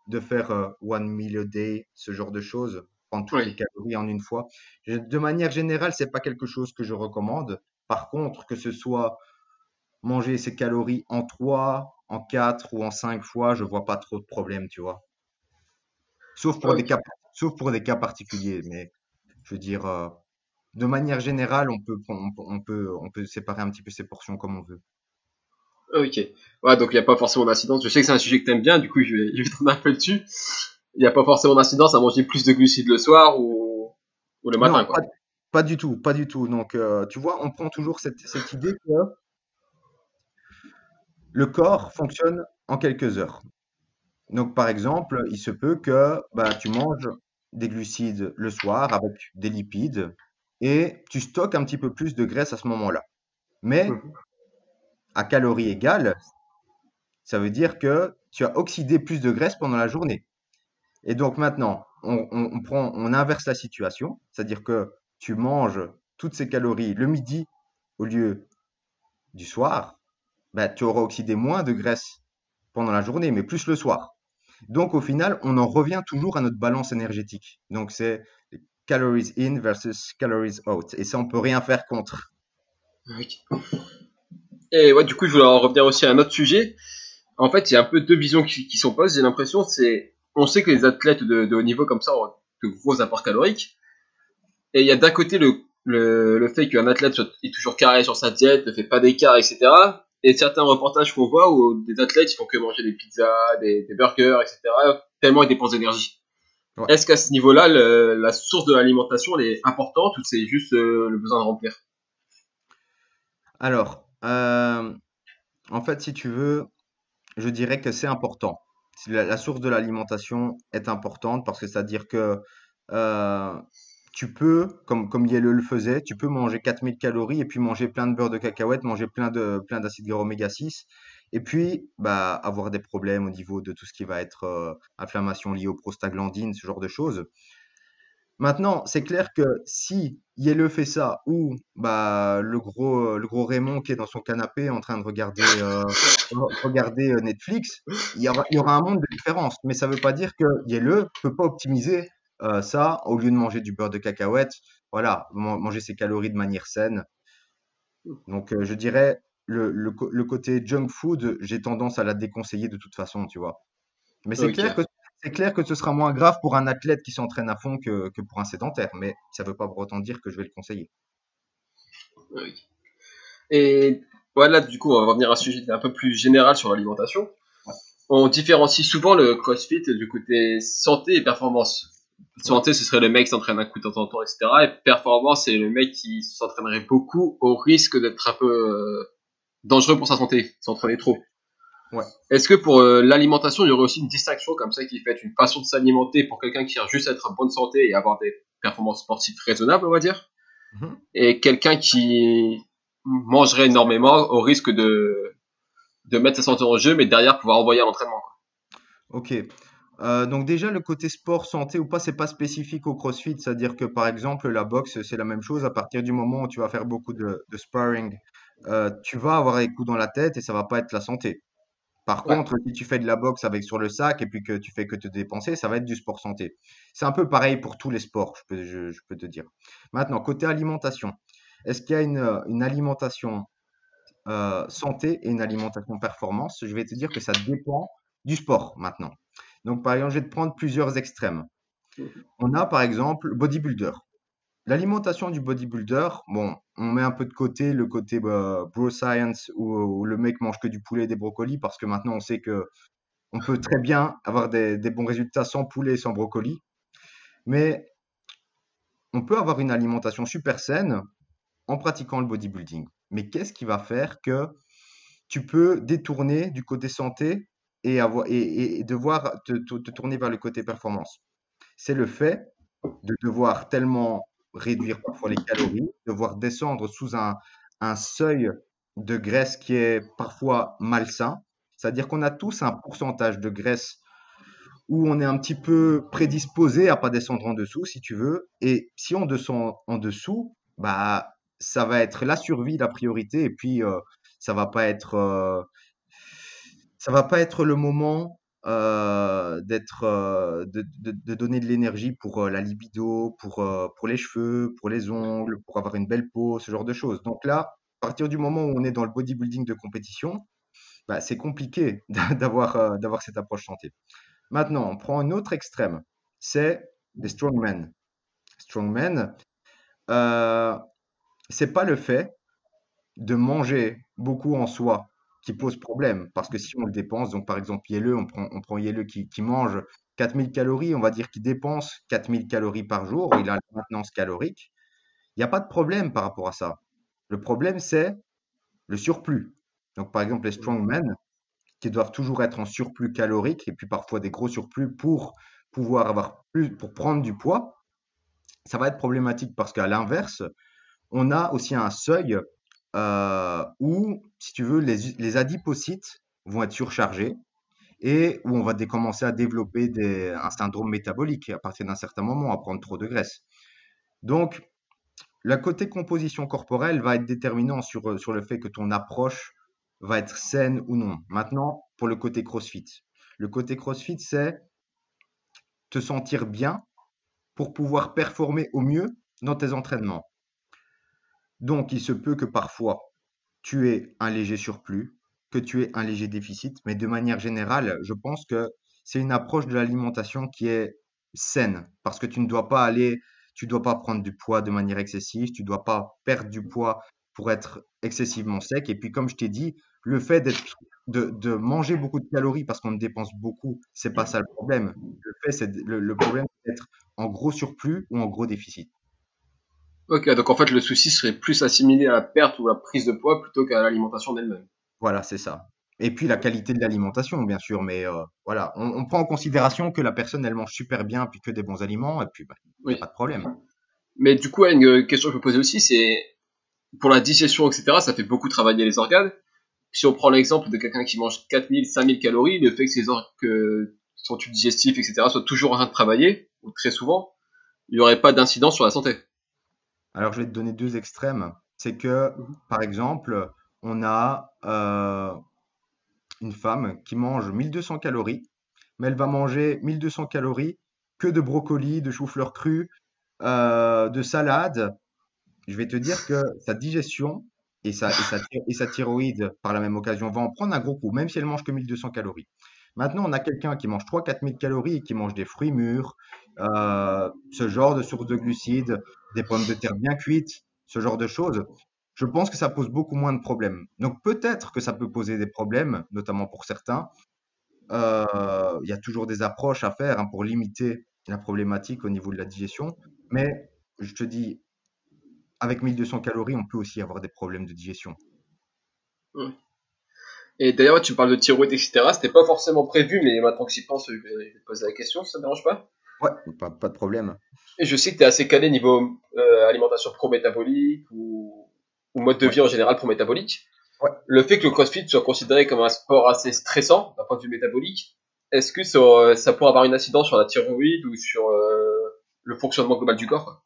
de faire euh, one meal a day, ce genre de choses, prendre toutes les calories en une fois. De manière générale, c'est pas quelque chose que je recommande. Par contre, que ce soit manger ses calories en 3, en 4 ou en 5 fois, je vois pas trop de problème, tu vois. Sauf pour des cas, sauf pour des cas particuliers, mais je veux dire, euh, de manière générale, on peut, on peut, on peut, on peut séparer un petit peu ces portions comme on veut. Ok. Ouais, donc il n'y a pas forcément d'incidence. Je sais que c'est un sujet que t'aimes bien, du coup je vais, je vais tourner un peu dessus. Il n'y a pas forcément d'incidence à manger plus de glucides le soir ou, ou le Non, matin, quoi. pas, pas du tout, pas du tout. Donc, euh, tu vois, on prend toujours cette, cette idée que le corps fonctionne en quelques heures. Donc, par exemple, il se peut que bah, tu manges des glucides le soir avec des lipides et tu stockes un petit peu plus de graisse à ce moment-là. Mais Mhm. à calories égales, ça veut dire que tu as oxydé plus de graisse pendant la journée. Et donc maintenant, on, on- on prend, on inverse la situation, c'est-à-dire que tu manges toutes ces calories le midi au lieu du soir, ben, tu auras oxydé moins de graisse pendant la journée, mais plus le soir. Donc au final, on en revient toujours à notre balance énergétique. Donc c'est calories in versus calories out. Et ça, on peut rien faire contre. Ok. Et ouais, du coup, je voulais en revenir aussi à un autre sujet. En fait, il y a un peu deux visions qui, qui s'opposent. J'ai l'impression, c'est, on sait que les athlètes de, de haut niveau comme ça ont de gros apports caloriques. Et il y a d'un côté le, le, le fait qu'un athlète soit, est toujours carré sur sa diète, ne fait pas d'écart, etc. Et certains reportages qu'on voit où des athlètes ils font que manger des pizzas, des, des burgers, etc. Tellement ils dépensent d'énergie. Ouais. Est-ce qu'à ce niveau-là, la source de l'alimentation est importante ou c'est juste euh, le besoin de remplir? Alors, euh, en fait, si tu veux, je dirais que c'est important. La source de l'alimentation est importante parce que c'est-à-dire que euh, tu peux, comme, comme le faisait, tu peux manger 4000 calories et puis manger plein de beurre de cacahuète, manger plein de, plein d'acides gras oméga 6 et puis bah, avoir des problèmes au niveau de tout ce qui va être euh, inflammation liée aux prostaglandines, ce genre de choses. Maintenant, c'est clair que si Yelle fait ça ou bah, le gros, le gros Raymond qui est dans son canapé en train de regarder, euh, re- regarder euh, Netflix, il y aura, il y aura un monde de différence. Mais ça ne veut pas dire que Yelle ne peut pas optimiser euh, ça au lieu de manger du beurre de cacahuète. Voilà, man- manger ses calories de manière saine. Donc, euh, je dirais, le, le, côté junk food, j'ai tendance à la déconseiller de toute façon, tu vois. Mais c'est clair que c'est clair que ce sera moins grave pour un athlète qui s'entraîne à fond que, que pour un sédentaire, mais ça ne veut pas pour autant dire que je vais le conseiller. Oui. Et voilà, du coup, on va revenir à un sujet un peu plus général sur l'alimentation. On différencie souvent le CrossFit du côté santé et performance. Santé, ce serait le mec qui s'entraîne un coup de temps en temps, etc. Et performance, c'est le mec qui s'entraînerait beaucoup au risque d'être un peu euh, dangereux pour sa santé, s'entraîner trop. Ouais. Est-ce que pour euh, l'alimentation, il y aurait aussi une distinction comme ça qui fait une façon de s'alimenter pour quelqu'un qui cherche juste à être en bonne santé et avoir des performances sportives raisonnables, on va dire, Mhm. et quelqu'un qui mangerait énormément au risque de, de mettre sa santé en jeu, mais derrière pouvoir envoyer à l'entraînement. Ok. Euh, donc déjà, le côté sport, santé ou pas, c'est pas spécifique au CrossFit. C'est-à-dire que par exemple, la boxe, c'est la même chose. À partir du moment où tu vas faire beaucoup de, de sparring, euh, tu vas avoir des coups dans la tête et ça va pas être la santé. Par Ouais. contre, si tu fais de la boxe avec sur le sac et puis que tu fais que te dépenser, ça va être du sport santé. C'est un peu pareil pour tous les sports, je peux, je, je peux te dire. Maintenant, côté alimentation, est-ce qu'il y a une, euh, une alimentation euh, santé et une alimentation performance? Je vais te dire que ça dépend du sport maintenant. Donc, par exemple, je vais te prendre plusieurs extrêmes. On a par exemple le bodybuilder. L'alimentation du bodybuilder, bon, on met un peu de côté le côté bah, bro science où, où le mec mange que du poulet et des brocolis parce que maintenant on sait que on peut très bien avoir des, des bons résultats sans poulet et sans brocoli. Mais on peut avoir une alimentation super saine en pratiquant le bodybuilding. Mais qu'est-ce qui va faire que tu peux détourner du côté santé et, avoir, et, devoir te, tourner vers le côté performance C'est le fait de devoir tellement réduire parfois les calories, devoir descendre sous un, un seuil de graisse qui est parfois malsain. C'est-à-dire qu'on a tous un pourcentage de graisse où on est un petit peu prédisposé à pas descendre en dessous, si tu veux. Et si on descend en dessous, bah, ça va être la survie, la priorité, et puis euh, ça va pas être, euh, ça va pas être le moment d'être, de, donner de l'énergie pour la libido, pour, pour les cheveux, pour les ongles, pour avoir une belle peau, ce genre de choses. Donc là, à partir du moment où on est dans le bodybuilding de compétition, bah, c'est compliqué d'avoir d'avoir cette approche santé. Maintenant, on prend un autre extrême, c'est les strongmen. Strongmen, c'est pas le fait de manger beaucoup en soi qui pose problème, parce que si on le dépense, donc par exemple Yelleux, on prend, on prend qui, qui mange 4000 calories, on va dire qu'il dépense 4000 calories par jour, il a la maintenance calorique, il n'y a pas de problème par rapport à ça. Le problème, c'est le surplus. Donc par exemple les strongmen, qui doivent toujours être en surplus calorique et puis parfois des gros surplus pour pouvoir avoir plus, pour prendre du poids, ça va être problématique parce qu'à l'inverse, on a aussi un seuil euh, où, si tu veux, les, adipocytes vont être surchargés et où on va commencer à développer un syndrome métabolique à partir d'un certain moment, à prendre trop de graisse. Donc, le côté composition corporelle va être déterminant sur, sur le fait que ton approche va être saine ou non. Maintenant, pour le côté CrossFit. Le côté CrossFit, c'est te sentir bien pour pouvoir performer au mieux dans tes entraînements. Donc, il se peut que parfois, tu aies un léger surplus, que tu aies un léger déficit, mais de manière générale, je pense que c'est une approche de l'alimentation qui est saine, parce que tu ne dois pas aller, tu dois pas prendre du poids de manière excessive, tu dois pas perdre du poids pour être excessivement sec. Et puis, comme je t'ai dit, le fait de, manger beaucoup de calories parce qu'on dépense beaucoup, c'est pas ça le problème. Le fait, c'est le, problème d'être en gros surplus ou en gros déficit. Ok, donc en fait, le souci serait plus assimilé à la perte ou la prise de poids plutôt qu'à l'alimentation d'elle-même. Voilà, c'est ça. Et puis la qualité de l'alimentation, bien sûr, mais euh, voilà, on, prend en considération que la personne, elle mange super bien, puis que des bons aliments, et puis bah, pas de problème. Mais du coup, une question que je peux poser aussi, c'est pour la digestion, etc., ça fait beaucoup travailler les organes si on prend l'exemple de quelqu'un qui mange 4000, 5000 calories, le fait que ses que son tube digestif, etc., soit toujours en train de travailler, ou très souvent, il n'y aurait pas d'incidence sur la santé. Alors, je vais te donner deux extrêmes. C'est que, mhm. par exemple, on a euh, une femme qui mange 1200 calories, mais elle va manger 1200 calories que de brocoli, de chou-fleur cru, euh, de salade. Je vais te dire que sa digestion, et sa, et, sa, thyroïde, par la même occasion, va en prendre un gros coup, même si elle mange que 1200 calories. Maintenant, on a quelqu'un qui mange 3-4000 calories et qui mange des fruits mûrs, euh, ce genre de source de glucides, des pommes de terre bien cuites, ce genre de choses. Je pense que ça pose beaucoup moins de problèmes. Donc peut-être que ça peut poser des problèmes, notamment pour certains. Euh, il y a toujours des approches à faire hein, pour limiter la problématique au niveau de la digestion. Mais je te dis, avec 1200 calories, on peut aussi avoir des problèmes de digestion. Et d'ailleurs, tu parles de thyroïde, etc. C'était pas forcément prévu, mais maintenant que j'y pense, je vais te poser la question, ça te dérange pas? Ouais, pas, de problème. Et je sais que tu es assez calé niveau euh, alimentation pro-métabolique ou, mode de vie en général pro-métabolique. Ouais. Le fait que le CrossFit soit considéré comme un sport assez stressant d'un point de vue métabolique, est-ce que ça, ça, pourrait avoir une incidence sur la thyroïde ou sur euh, le fonctionnement global du corps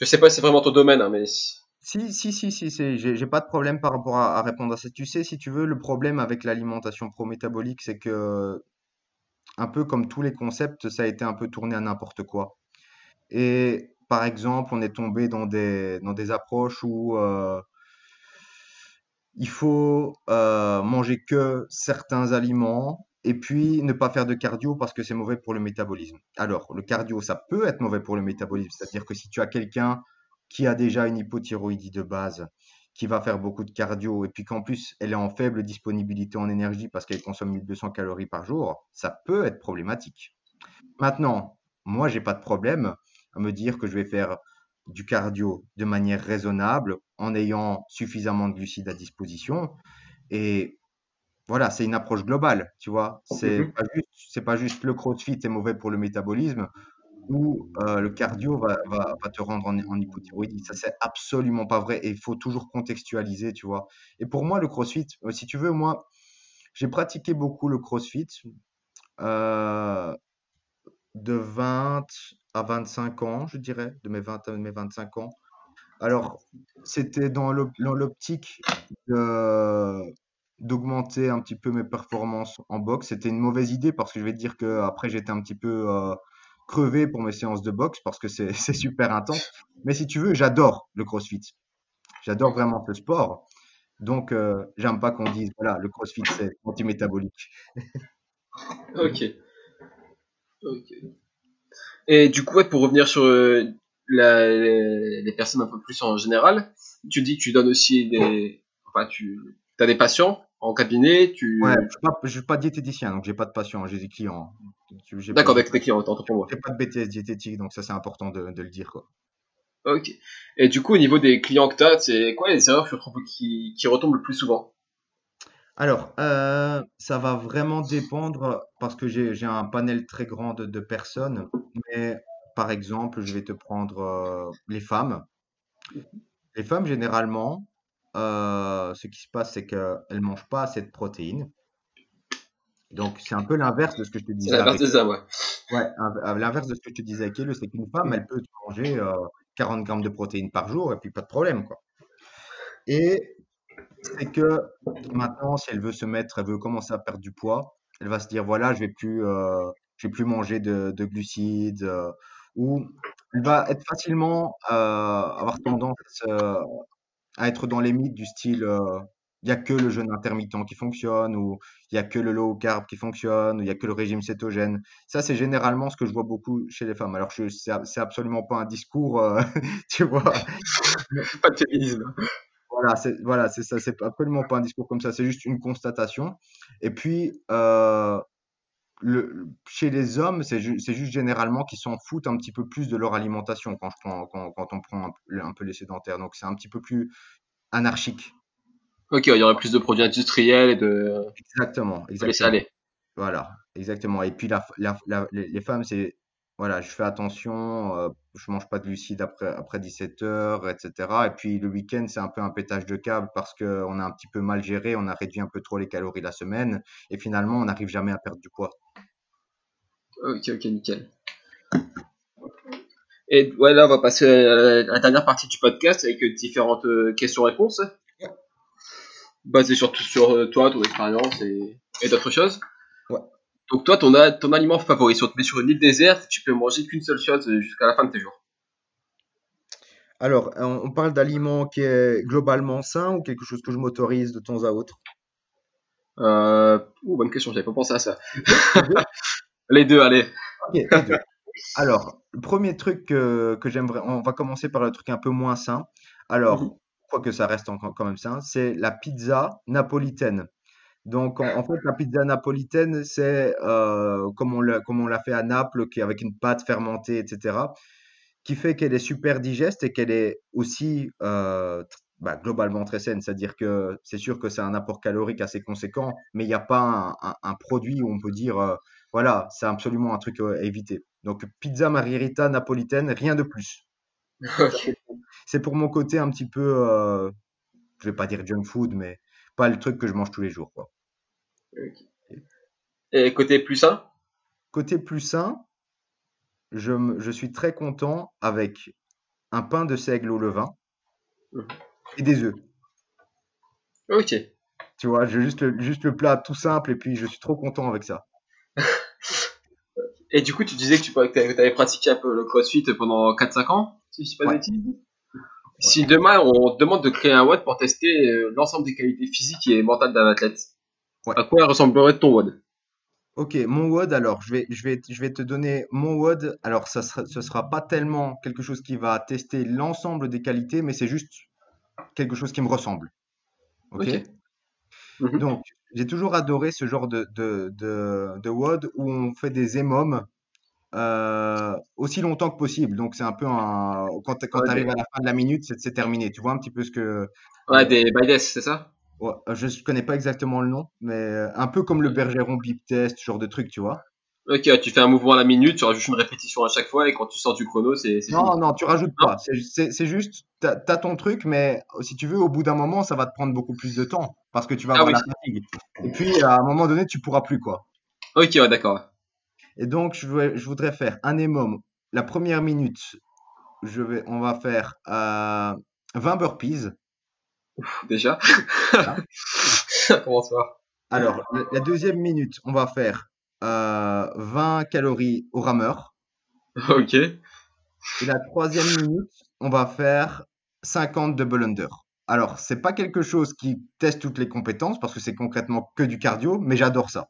je sais pas si c'est vraiment ton domaine, hein, mais. Si, si, si, si, j'ai pas de problème par rapport à, répondre à ça. Tu sais, si tu veux, le problème avec l'alimentation pro-métabolique, c'est que, un peu comme tous les concepts, ça a été un peu tourné à n'importe quoi. Et par exemple, on est tombé dans des, dans des approches où euh, il faut euh, manger que certains aliments et puis ne pas faire de cardio parce que c'est mauvais pour le métabolisme. Alors, le cardio, ça peut être mauvais pour le métabolisme, c'est-à-dire que si tu as quelqu'un qui a déjà une hypothyroïdie de base, qui va faire beaucoup de cardio, et puis qu'en plus elle est en faible disponibilité en énergie parce qu'elle consomme 1200 calories par jour, ça peut être problématique. Maintenant, moi, j'ai pas de problème à me dire que je vais faire du cardio de manière raisonnable en ayant suffisamment de glucides à disposition. Et voilà, c'est une approche globale, tu vois. C'est pas juste, c'est pas juste le CrossFit est mauvais pour le métabolisme ou euh, le cardio va, te rendre en, en hypothyroïdie. Ça, c'est absolument pas vrai et il faut toujours contextualiser, tu vois. Et pour moi, le CrossFit, euh, si tu veux, moi, j'ai pratiqué beaucoup le CrossFit euh, de 20 à 25 ans, je dirais, de mes 20 à mes 25 ans. Alors, c'était dans l'op- dans l'optique d'augmenter un petit peu mes performances en boxe. C'était une mauvaise idée parce que je vais te dire que après j'étais un petit peu crevé pour mes séances de boxe parce que c'est super intense. Mais si tu veux, j'adore le CrossFit. J'adore vraiment ce sport. Donc, euh, j'aime pas qu'on dise, voilà, le CrossFit c'est anti-métabolique. Ok. Ok. Et du coup, pour revenir sur euh, la, les, personnes un peu plus en général, tu dis tu donnes aussi des, enfin, tu as des patients en cabinet, tu, Ouais, je je suis pas diététicien, donc j'ai pas de patients, j'ai des clients. Tu- d'accord, avec tes clients, autant pour moi. J'ai pas de BTS diététique, donc ça c'est important de, de le dire, quoi. Ok. Et du coup, au niveau des clients que t'as, c'est quoi les erreurs que tu trouves qui, qui retombent le plus souvent? Alors, euh, ça va vraiment dépendre parce que j'ai j'ai un panel très grand de, de personnes. Mais par exemple, je vais te prendre euh, les femmes. Les femmes, généralement, euh, ce qui se passe, c'est qu'elles mangent pas assez de protéines. Donc, c'est un peu l'inverse de ce que je te disais l'inverse ouais. Ouais, à à l'inverse de ce que je te disais avec c'est qu'une femme, elle peut manger euh, 40 grammes de protéines par jour et puis pas de problème, quoi. Et c'est que maintenant, si elle veut se mettre, elle veut commencer à perdre du poids, elle va se dire, voilà, je vais plus, euh, je vais plus manger de, de glucides, euh, ou elle va être facilement, euh, avoir tendance euh, à être dans les mythes du style, euh, il y a que le jeûne intermittent qui fonctionne, ou il y a que le low carb qui fonctionne, ou il y a que le régime cétogène. Ça, c'est généralement ce que je vois beaucoup chez les femmes. Alors, je, c'est c'est absolument pas un discours, euh, tu vois. Pas de féminisme. Voilà, c'est voilà, c'est ça, c'est absolument pas un discours comme ça, c'est juste une constatation. Et puis, euh, le, chez les hommes, c'est ju- c'est juste généralement qu'ils s'en foutent un petit peu plus de leur alimentation quand, je prends, quand, quand on prend un, peu un peu les sédentaires. Donc, c'est un petit peu plus anarchique. Ok, il y aurait plus de produits industriels et de, Exactement, laisser exactement. aller. Voilà, exactement. Et puis, la, la- la- les, les femmes, c'est, voilà, je fais attention, euh, je mange pas de glucides après, après 17 heures, etc. Et puis, le week-end, c'est un peu un pétage de câble parce qu'on a un petit peu mal géré, on a réduit un peu trop les calories la semaine. Et finalement, on n'arrive jamais à perdre du poids. Ok, ok, nickel. Et ouais, là, on va passer à la, dernière partie du podcast avec euh, différentes euh, questions-réponses, basées surtout sur euh, toi, ton expérience et, et d'autres choses. Ouais. Donc toi, ton, a- ton aliment favori, si on te met sur une île déserte, tu peux manger qu'une seule chose jusqu'à la fin de tes jours. Alors, on on parle d'aliments qui est globalement sain ou quelque chose que je m'autorise de temps à autre? Euh... ouh, bonne question, j'avais pas pensé à ça. Les deux, allez. Ok, les deux. Alors, le premier truc que, que j'aimerais, on va commencer par le truc un peu moins sain. Alors, quoique ça reste encore quand même sain, c'est la pizza napolitaine. Donc, en, en fait, la pizza napolitaine, c'est euh, comme on l'a, fait à Naples, qui avec une pâte fermentée, etc., qui fait qu'elle est super digeste et qu'elle est aussi euh, bah, globalement très saine. C'est-à-dire que c'est sûr que c'est un apport calorique assez conséquent, mais il n'y a pas un, un- un produit où on peut dire, euh, voilà, c'est absolument un truc euh, à éviter. Donc, pizza margherita napolitaine, rien de plus. C'est pour mon côté un petit peu, euh, je vais pas dire junk food, mais pas le truc que je mange tous les jours, quoi. Et côté plus sain? Côté plus sain, je, suis très content avec un pain de seigle au levain Mhm. et des œufs. Ok. Tu vois, j'ai juste le, juste le plat tout simple et puis je suis trop content avec ça. Et du coup, tu disais que tu avais pratiqué un peu le crossfit pendant 4-5 ans, si je dis pas de Ouais. bêtises. Si demain on te demande de créer un WOD pour tester euh, l'ensemble des qualités physiques et mentales d'un athlète, Ouais. à quoi ressemblerait ton WOD? Ok, mon WOD, alors, je vais, je vais, je vais te donner mon WOD. Alors, ça sera, ce sera pas tellement quelque chose qui va tester l'ensemble des qualités, mais c'est juste quelque chose qui me ressemble. Ok? Ok. Mhm. Donc, j'ai toujours adoré ce genre de, de, de, de WOD où on fait des émums euh, aussi longtemps que possible. Donc c'est un peu un quand tu Ouais, arrives des, à la fin de la minute, c'est terminé. Tu vois un petit peu ce que ouais, des by c'est ça? ouais, je je connais pas exactement le nom, mais euh, un peu comme le Bergeron Beep Test, ce genre de truc, tu vois. Ok, tu fais un mouvement à la minute, tu rajoutes une répétition à chaque fois et quand tu sors du chrono, c'est fini. Non, non, tu rajoutes pas. C'est juste, t'as, t'as ton truc, mais si tu veux, au bout d'un moment, ça va te prendre beaucoup plus de temps parce que tu vas Ah avoir oui. la fatigue. Et puis, à un moment donné, tu pourras plus, quoi. Ok, ouais, d'accord. Et donc, je, voudrais faire un EMOM. La première minute, je vais, on va faire euh, 20 burpees. Déjà, ça commence. Alors, la, la deuxième minute, on va faire euh, 20 calories au rameur. Ok, Et la troisième minute, on va faire 50 double under. Alors, c'est pas quelque chose qui teste toutes les compétences parce que c'est concrètement que du cardio, mais j'adore ça.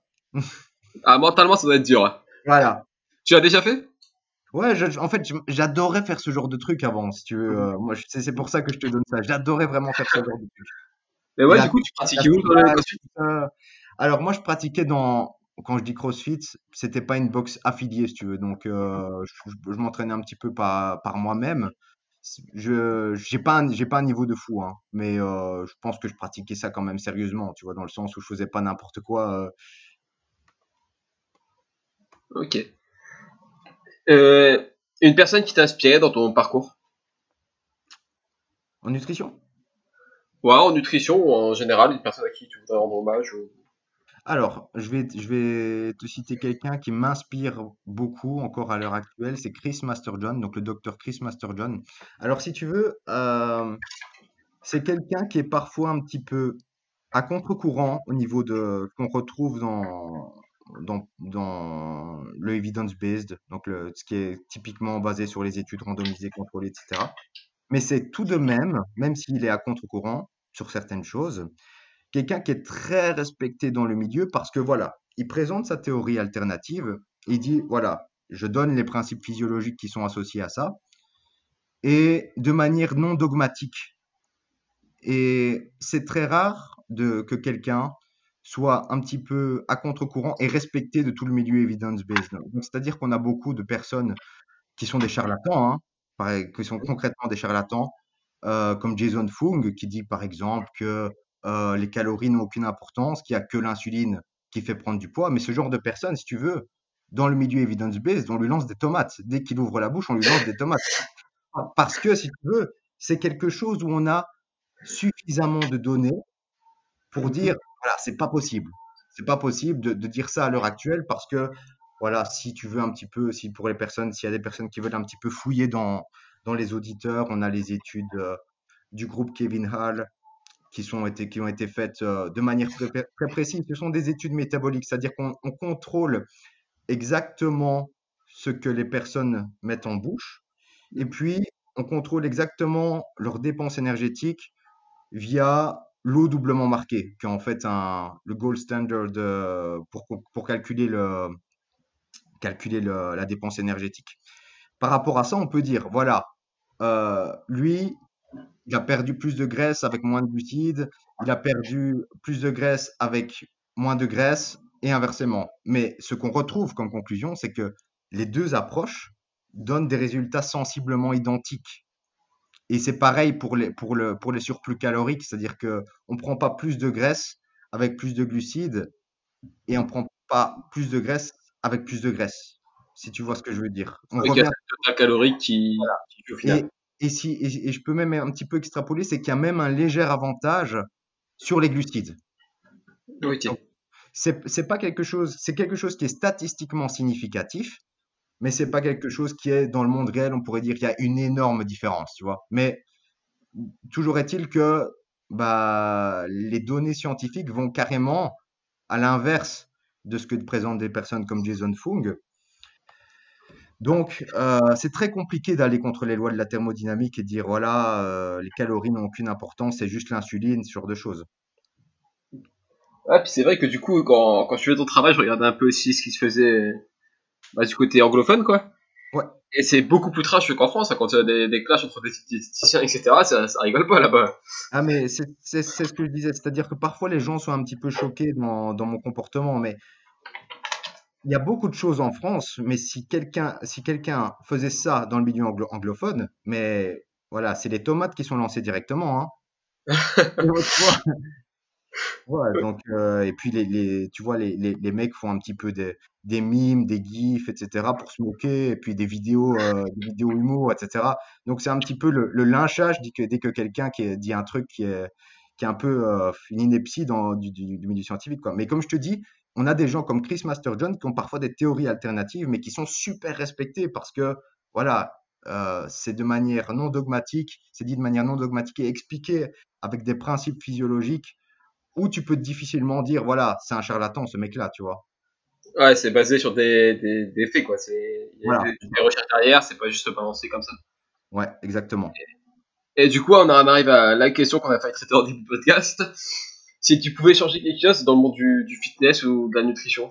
ah, mentalement, ça doit être dur. hein. Voilà. Tu l'as déjà fait? Ouais, je- en fait, j'adorais faire ce genre de truc avant, si tu veux. Euh, moi, c'est pour ça que je te donne ça. J'adorais vraiment faire ce genre de truc. Mais ouais, du coup, tu la pratiques où, ça. Alors, moi, je pratiquais dans. Quand je dis CrossFit, c'était pas une box affiliée, si tu veux. Donc, euh, je, je- m'entraînais un petit peu par, par moi-même. Je j'ai pas un, j'ai pas un niveau de fou, hein, mais euh, je pense que je pratiquais ça quand même sérieusement, tu vois, dans le sens où je faisais pas n'importe quoi. euh. Ok. Une personne qui t'a inspiré dans ton parcours? En nutrition? Ouais, en nutrition ou en général, une personne à qui tu voudrais rendre hommage ou... Alors, je vais, te citer quelqu'un qui m'inspire beaucoup encore à l'heure actuelle, c'est Chris Masterjohn, donc le docteur Chris Masterjohn. Alors, si tu veux, euh, c'est quelqu'un qui est parfois un petit peu à contre-courant au niveau de qu'on retrouve dans, le evidence-based, donc le, ce qui est typiquement basé sur les études randomisées, contrôlées, etc. Mais c'est tout de même, même s'il est à contre-courant sur certaines choses, quelqu'un qui est très respecté dans le milieu parce que voilà, il présente sa théorie alternative, il dit voilà, je donne les principes physiologiques qui sont associés à ça, et de manière non dogmatique. Et c'est très rare de, que quelqu'un soit un petit peu à contre-courant et respecté de tout le milieu evidence-based. C'est-à-dire qu'on a beaucoup de personnes qui sont des charlatans, hein, qui sont concrètement des charlatans, euh, comme Jason Fung, qui dit par exemple que euh, les calories n'ont aucune importance, qu'il n'y a que l'insuline qui fait prendre du poids. Mais ce genre de personne, si tu veux, dans le milieu evidence-based, on lui lance des tomates. Dès qu'il ouvre la bouche, on lui lance des tomates. Parce que, si tu veux, c'est quelque chose où on a suffisamment de données pour dire, voilà, c'est pas possible. C'est pas possible de, dire ça à l'heure actuelle parce que, voilà, si tu veux un petit peu, si pour les personnes, s'il y a des personnes qui veulent un petit peu fouiller dans, dans les auditeurs, on a les études euh, du groupe Kevin Hall qui, sont été, qui ont été faites euh, de manière très, précise. Ce sont des études métaboliques, c'est-à-dire qu'on on contrôle exactement ce que les personnes mettent en bouche et puis on contrôle exactement leurs dépenses énergétiques via l'eau doublement marquée, qui est en fait un, le gold standard de- pour, pour calculer, le, calculer le- la dépense énergétique. Par rapport à ça, on peut dire, voilà, euh, lui, il a perdu plus de graisse avec moins de glucides, il a perdu plus de graisse avec moins de graisse, et inversement. Mais ce qu'on retrouve comme conclusion, c'est que les deux approches donnent des résultats sensiblement identiques. Et c'est pareil pour les, pour le, pour les surplus caloriques, c'est-à-dire que on prend pas plus de graisse avec plus de glucides et on prend pas plus de graisse avec plus de graisse, si tu vois ce que je veux dire. On Avec revient un total calorique qui, qui joue au final. Et, si, et, et je peux même un petit peu extrapoler, c'est qu'il y a même un léger avantage sur les glucides. C'est c'est pas quelque chose, c'est quelque chose qui est statistiquement significatif, mais c'est pas quelque chose qui est dans le monde réel, on pourrait dire qu'il y a une énorme différence, tu vois. Mais toujours est-il que bah, les données scientifiques vont carrément à l'inverse de ce que présentent des personnes comme Jason Fung. Donc, euh, c'est très compliqué d'aller contre les lois de la thermodynamique et dire voilà, euh, les calories n'ont aucune importance, c'est juste l'insuline, ce genre de choses. Ouais, puis c'est vrai que du coup, quand, quand je faisais ton travail, je regardais un peu aussi ce qui se faisait bah, du côté anglophone, quoi. Ouais. Et c'est beaucoup plus trash qu'en France, hein, quand il y a des, des clashs entre des diététiciens, etc., ça, ça rigole pas là-bas. Ah, mais c'est ce que je disais, c'est-à-dire que parfois les gens sont un petit peu choqués dans, dans mon comportement, mais il y a beaucoup de choses en France, mais si quelqu'un si quelqu'un faisait ça dans le milieu anglo- anglophone, mais voilà, c'est les tomates qui sont lancées directement, hein. Ouais, donc, euh, et puis les, les, tu vois, les, les, les mecs font un petit peu des, des mimes, des gifs, etc. pour se moquer, et puis des vidéos, euh, des vidéos humour, etc. Donc c'est un petit peu le, le lynchage dès que, dès que quelqu'un qui dit un truc qui est, qui est un peu euh, une ineptie dans du, du, du milieu scientifique, quoi. Mais comme je te dis, on a des gens comme Chris Masterjohn qui ont parfois des théories alternatives, mais qui sont super respectés parce que, voilà, euh, c'est de manière non dogmatique, c'est dit de manière non dogmatique et expliqué avec des principes physiologiques où tu peux difficilement dire, voilà, c'est un charlatan, ce mec-là, tu vois. Ouais, c'est basé sur des, des, des faits, quoi. C'est, il y a Voilà. des, des recherches derrière, c'est pas juste balancé comme ça. Ouais, exactement. Et du coup, on arrive à la question qu'on a failli traiter au début du podcast. Si tu pouvais changer quelque chose dans le monde du, fitness ou de la nutrition.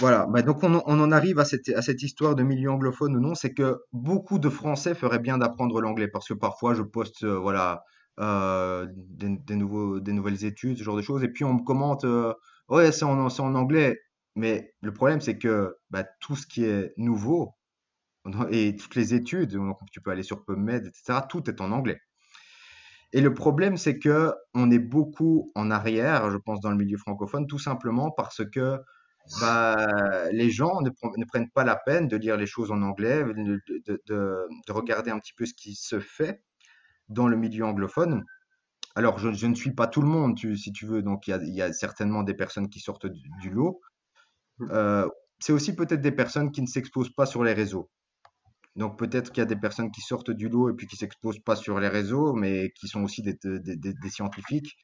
Voilà, bah donc on, en- arrive à cette, histoire de milieu anglophone ou non, c'est que beaucoup de Français feraient bien d'apprendre l'anglais parce que parfois je poste euh, voilà euh, des, nouvelles études, ce genre de choses, et puis on me commente euh, ouais c'est en, en anglais, mais le problème c'est que bah, tout ce qui est nouveau et toutes les études, tu peux aller sur PubMed, etc., tout est en anglais. Et le problème c'est que on est beaucoup en arrière, je pense, dans le milieu francophone, tout simplement parce que bah, les gens ne, pre- ne prennent pas la peine de lire les choses en anglais, de, de- de- de regarder un petit peu ce qui se fait dans le milieu anglophone. Alors, je, je ne suis pas tout le monde, tu- si tu veux, donc il y a, il y a certainement des personnes qui sortent du, du lot. Euh, c'est aussi peut-être des personnes qui ne s'exposent pas sur les réseaux. Donc peut-être qu'il y a des personnes qui sortent du lot et puis qui s'exposent pas sur les réseaux, mais qui sont aussi des, des- des- des scientifiques.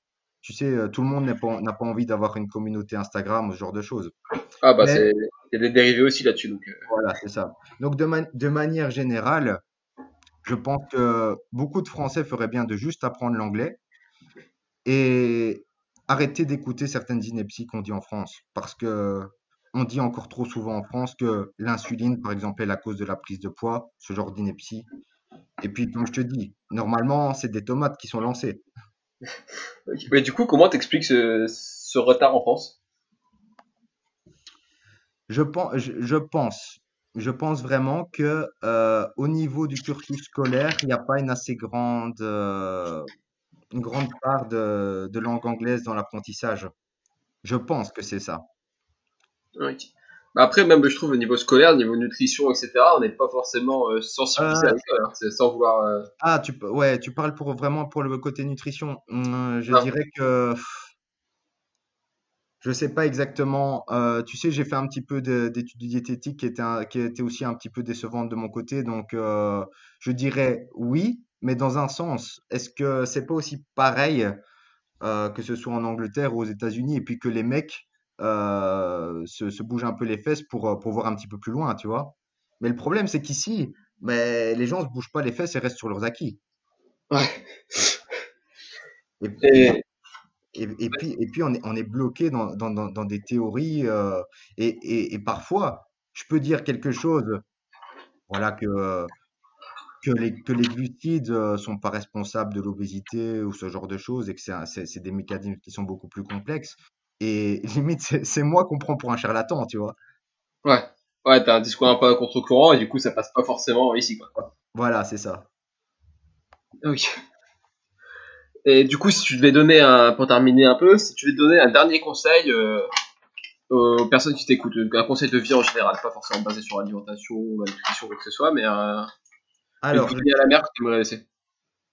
Tu sais, euh, tout le monde n'a pas, envie d'avoir une communauté Instagram ce genre de choses. Ah, bah, c'est, il y a des dérivés aussi là-dessus, donc, euh, Voilà, c'est ça. Donc, de, man- de manière générale, je pense que beaucoup de Français feraient bien de juste apprendre l'anglais et arrêter d'écouter certaines inepties qu'on dit en France. Parce que on dit encore trop souvent en France que l'insuline, par exemple, est la cause de la prise de poids, ce genre d'ineptie. Et puis, comme je te dis, normalement, c'est des tomates qui sont lancées. Mais du coup, comment t'expliques ce, ce retard en France? Je pense, je, je pense, je pense vraiment que euh, au niveau du cursus scolaire, il n'y a pas une assez grande, euh, une grande part de, de langue anglaise dans l'apprentissage. Je pense que c'est ça. Bah, après, même, je trouve, au niveau scolaire, au niveau nutrition, etc., on n'est pas forcément euh, sensibilisé Euh, à l'école, hein. C'est sans vouloir, euh, Ah, tu, p- ouais, tu parles pour vraiment pour le côté nutrition. Hum, je non. dirais que je sais pas exactement. euh, tu sais, j'ai fait un petit peu de- d'études de diététique qui était un- qui était aussi un petit peu décevante de mon côté. Donc, euh, je dirais oui, mais dans un sens. Est-ce que c'est pas aussi pareil euh, que ce soit en Angleterre ou aux États-Unis et puis que les mecs euh, se, se bougent un peu les fesses pour, euh, pour voir un petit peu plus loin, tu vois? Mais le problème, c'est qu'ici, mais les gens se bougent pas les fesses et restent sur leurs acquis. Ouais. Et, et, Et, et, et puis, et puis on est, on est bloqué dans, dans, dans, des théories. euh, et, et, et parfois, je peux dire quelque chose, voilà, que, que les, que les glucides euh, sont pas responsables de l'obésité ou ce genre de choses et que c'est des mécanismes qui sont beaucoup plus complexes. Et limite, c'est moi qu'on prend pour un charlatan, tu vois. ouais. Ouais, t'as un discours un peu à contre-courant, et du coup, ça passe pas forcément ici, quoi. Voilà, c'est ça. Ok. Et du coup, si tu devais donner un, pour terminer un peu, si tu devais donner un dernier conseil euh, aux personnes qui t'écoutent, un conseil de vie en général, pas forcément basé sur l'alimentation ou la nutrition ou quoi que ce soit, mais un, une Alors, je à la mer que tu aimerais laisser.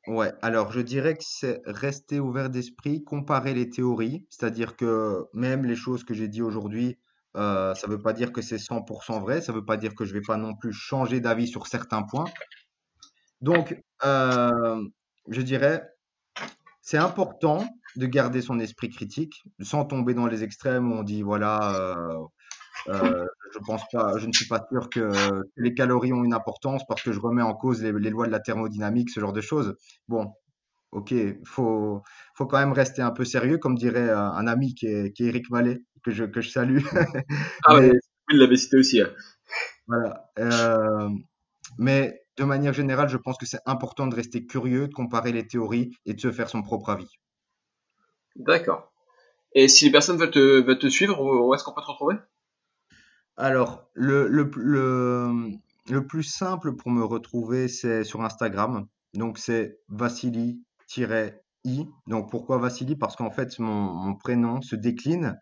Ouais, alors je dirais que c'est rester ouvert d'esprit, comparer les théories, c'est-à-dire que même les choses que j'ai dit aujourd'hui, euh, ça ne veut pas dire que c'est 100% vrai, ça ne veut pas dire que je vais pas non plus changer d'avis sur certains points. Donc, euh, je dirais, c'est important de garder son esprit critique, sans tomber dans les extrêmes où on dit, voilà, euh, je pense pas, je ne suis pas sûr que, les calories ont une importance parce que je remets en cause les, les lois de la thermodynamique, ce genre de choses. Bon, ok, faut, faut quand même rester un peu sérieux, comme dirait euh, un ami qui est, qui est Eric Mallet, que je, que je salue. Ah Mais ouais, il l'avait cité aussi. hein. voilà. euh, mais de manière générale, je pense que c'est important de rester curieux, de comparer les théories et de se faire son propre avis. D'accord. Et si les personnes veulent te, veulent te suivre, où est-ce qu'on peut te retrouver? Alors, le, le, le, plus simple pour me retrouver, c'est sur Instagram. Donc, c'est Vassili-I. Donc, pourquoi Vassili? Parce qu'en fait, mon, prénom se décline.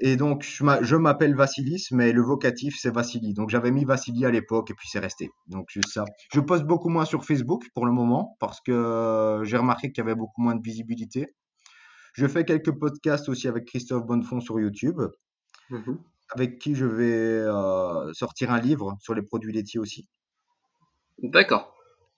Et donc, je m'a- je m'appelle Vassilis, mais le vocatif, c'est Vassili. Donc, j'avais mis Vassili à l'époque et puis c'est resté. Donc, juste ça. Je poste beaucoup moins sur Facebook pour le moment parce que euh, j'ai remarqué qu'il y avait beaucoup moins de visibilité. Je fais quelques podcasts aussi avec Christophe Bonnefond sur YouTube, Mhm. Avec qui je vais euh, sortir un livre sur les produits laitiers aussi. D'accord.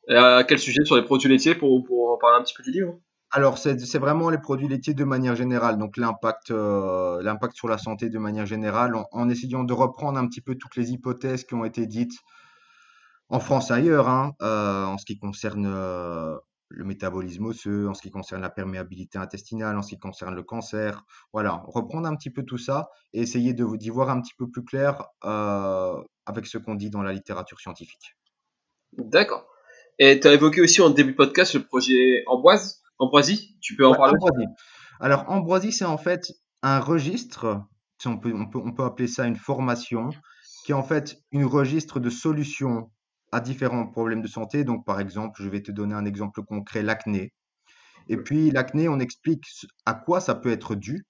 Et à quel sujet sur les produits laitiers pour, pour parler un petit peu du livre? Alors, c'est c'est vraiment les produits laitiers de manière générale, donc l'impact euh, l'impact sur la santé de manière générale, en, en essayant de reprendre un petit peu toutes les hypothèses qui ont été dites en France et ailleurs, hein, euh, en ce qui concerne euh, le métabolisme osseux, en ce qui concerne la perméabilité intestinale, en ce qui concerne le cancer. Voilà, reprendre un petit peu tout ça et essayer d'y voir un petit peu plus clair euh, avec ce qu'on dit dans la littérature scientifique. D'accord. Et tu as évoqué aussi en début de podcast le projet Amboise, Ambroisie. Tu peux en Ouais, parler? Ambroisie. Alors, ambroisie, c'est en fait un registre, on peut, on peut, on peut appeler ça une formation, qui est en fait une registre de solutions à différents problèmes de santé. Donc, par exemple, je vais te donner un exemple concret, l'acné. Et puis, l'acné, on explique à quoi ça peut être dû,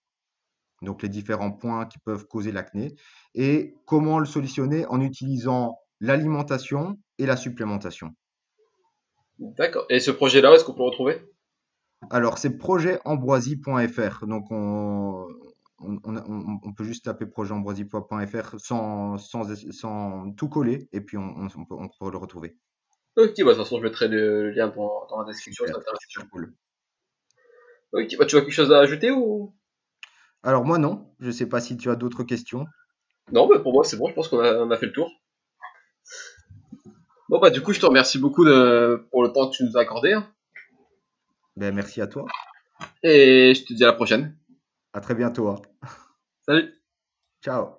donc les différents points qui peuvent causer l'acné, et comment le solutionner en utilisant l'alimentation et la supplémentation. D'accord. Et ce projet-là, est-ce qu'on peut le retrouver? Alors, c'est projetambroisie.fr. Donc, on, on, on- on- on peut juste taper projetambroisie.fr sans, sans, sans tout coller et puis on, peut, le retrouver. Ok, bah, de toute façon, je mettrai le lien dans, dans la description. Super cool. Ok, bah, tu as quelque chose à ajouter ou? Alors, moi, non. Je ne sais pas si tu as d'autres questions. Non, mais pour moi, c'est bon. Je pense qu'on a, fait le tour. Bon, bah, du coup, je te remercie beaucoup de, pour le temps que tu nous as accordé. hein. Ben, merci à toi. Et je te dis à la prochaine. À très bientôt. hein. Salut! Ciao.